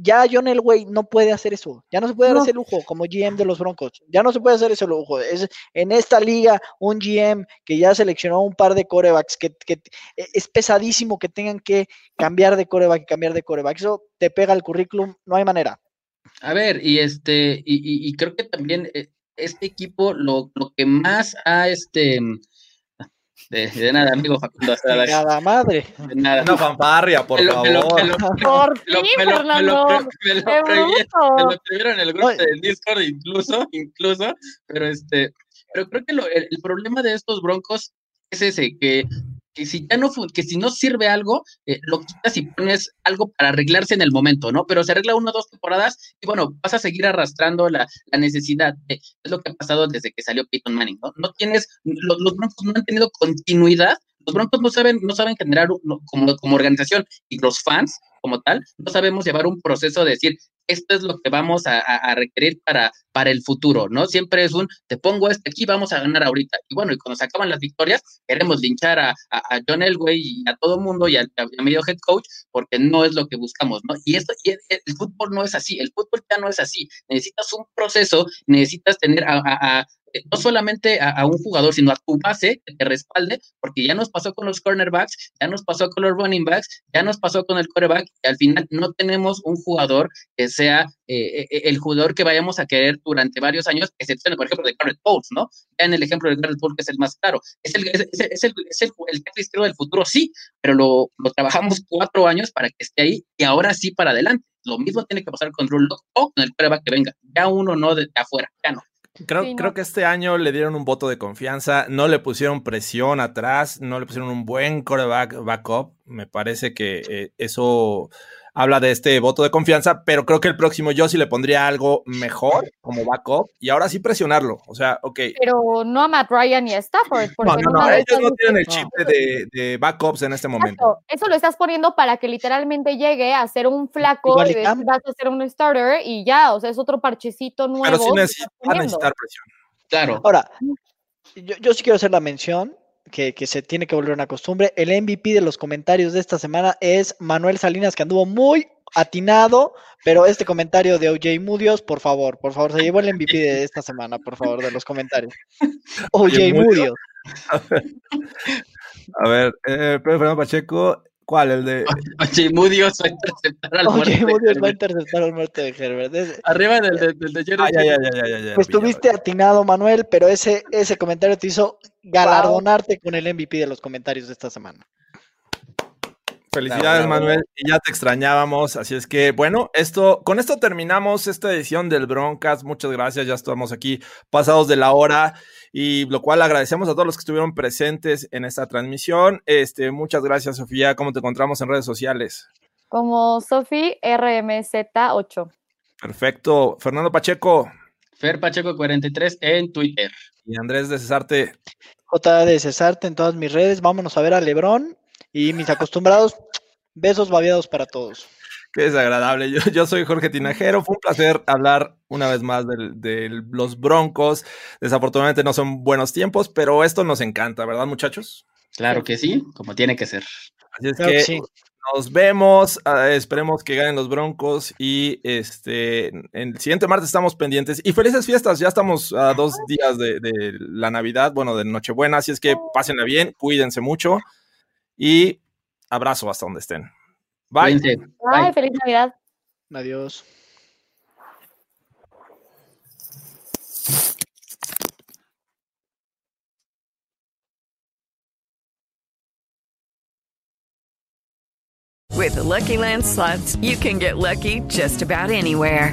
ya John Elway no puede hacer eso. Ya no se puede dar ese lujo como GM de los Broncos. Ya no se puede hacer ese lujo. Es en esta liga un GM que ya seleccionó un par de corebacks que, e, es pesadísimo que tengan que cambiar de coreback y cambiar de coreback. Eso te pega el currículum, no hay manera. A ver, y este, y, creo que también eh, este equipo lo, lo que más ha este de, nada, amigo Facundo. De nada, madre. De nada. Una fanfarria, por favor. Me lo, por fin, Fernando. Me lo escribieron en el grupo de Discord incluso, incluso, pero este, pero creo que el, el problema de estos broncos es ese, que que si ya no, que si no sirve algo, eh, lo quitas y pones algo para arreglarse en el momento, ¿no? Pero se arregla una o dos temporadas y bueno, vas a seguir arrastrando la, necesidad. es lo que ha pasado desde que salió Peyton Manning, ¿no? No tienes, los, los Broncos no han tenido continuidad, los Broncos no saben, no saben generar como, como organización y los fans como tal, no sabemos llevar un proceso de decir, esto es lo que vamos a, requerir para, para el futuro, ¿no? Siempre es un, te pongo este aquí, vamos a ganar ahorita. Y bueno, y cuando se acaban las victorias, queremos linchar a, John Elway y a todo el mundo y al medio head coach, porque no es lo que buscamos, ¿no? Y esto, y el, fútbol no es así, el fútbol ya no es así. Necesitas un proceso, necesitas tener a, eh, no solamente a, un jugador, sino a tu base que te respalde, porque ya nos pasó con los cornerbacks, ya nos pasó con los running backs, ya nos pasó con el quarterback, y al final no tenemos un jugador que sea eh, eh, el jugador que vayamos a querer durante varios años, excepto, por ejemplo, de Garrett Bowles, ¿no? Ya en el ejemplo de Garrett Bowles, que es el más claro. Es el, es, es el, es el, el, del futuro, sí, pero lo, lo, trabajamos cuatro años para que esté ahí y ahora sí para adelante. Lo mismo tiene que pasar con Drew Locke o con el quarterback que venga. Ya uno no de afuera, ya no. Creo, creo que este año le dieron un voto de confianza, no le pusieron presión atrás, no le pusieron un buen coreback backup. Me parece que eh, eso habla de este voto de confianza, pero creo que el próximo yo sí le pondría algo mejor como backup y ahora sí presionarlo. O sea, ok. Pero no a Matt Ryan y a Stafford. no, no, no, ellos no tienen el chip de, de, backups en este momento. Eso lo estás poniendo para que literalmente llegue a ser un flaco y vas a ser un starter y ya, o sea, es otro parchecito nuevo. Pero sí necesita, necesitar presión. Claro. Ahora, yo, yo sí quiero hacer la mención que, se tiene que volver una costumbre. El MVP de los comentarios de esta semana es Manuel Salinas, que anduvo muy atinado, pero este comentario de OJ Mudios, por favor, por favor, se llevó el MVP de esta semana, por favor, de los comentarios. [laughs] OJ Mudios. [laughs] A ver, eh, Pedro Fernando Pacheco, ¿Cuál? El de. Oye, Mudios va a interceptar al Oye, muerte. va a interceptar al muerte de Herbert. Arriba del de, de, Jerry. Ah, ya, ya, ya, ya, ya, pues estuviste atinado, Manuel, pero ese, ese comentario te hizo galardonarte con el MVP de los comentarios de esta semana. Felicidades, Manuel. Y ya te extrañábamos. Así es que, bueno, esto, con esto terminamos esta edición del Broncas. Muchas gracias. Ya estamos aquí pasados de la hora. Y lo cual agradecemos a todos los que estuvieron presentes en esta transmisión. Este, muchas gracias, Sofía. ¿Cómo te encontramos en redes sociales? Como Sofi RMZ8. Perfecto. Fernando Pacheco. Fer Pacheco 43 en Twitter. Y Andrés de Cesarte. J de Cesarte en todas mis redes. Vámonos a ver a Lebrón y mis acostumbrados besos babeados para todos. Qué desagradable. Yo, yo soy Jorge Tinajero. Fue un placer hablar una vez más de, los Broncos. Desafortunadamente no son buenos tiempos, pero esto nos encanta, ¿verdad, muchachos? Claro que sí, como tiene que ser. Así es que, nos vemos. Ah, esperemos que ganen los Broncos. Y este el siguiente martes estamos pendientes. Y felices fiestas. Ya estamos a dos días de, de la Navidad, bueno, de Nochebuena. Así es que pásenla bien, cuídense mucho. Y abrazo hasta donde estén. Bye. Bye. Feliz Navidad. Adiós. With the Lucky Land slots, you can get lucky just about anywhere.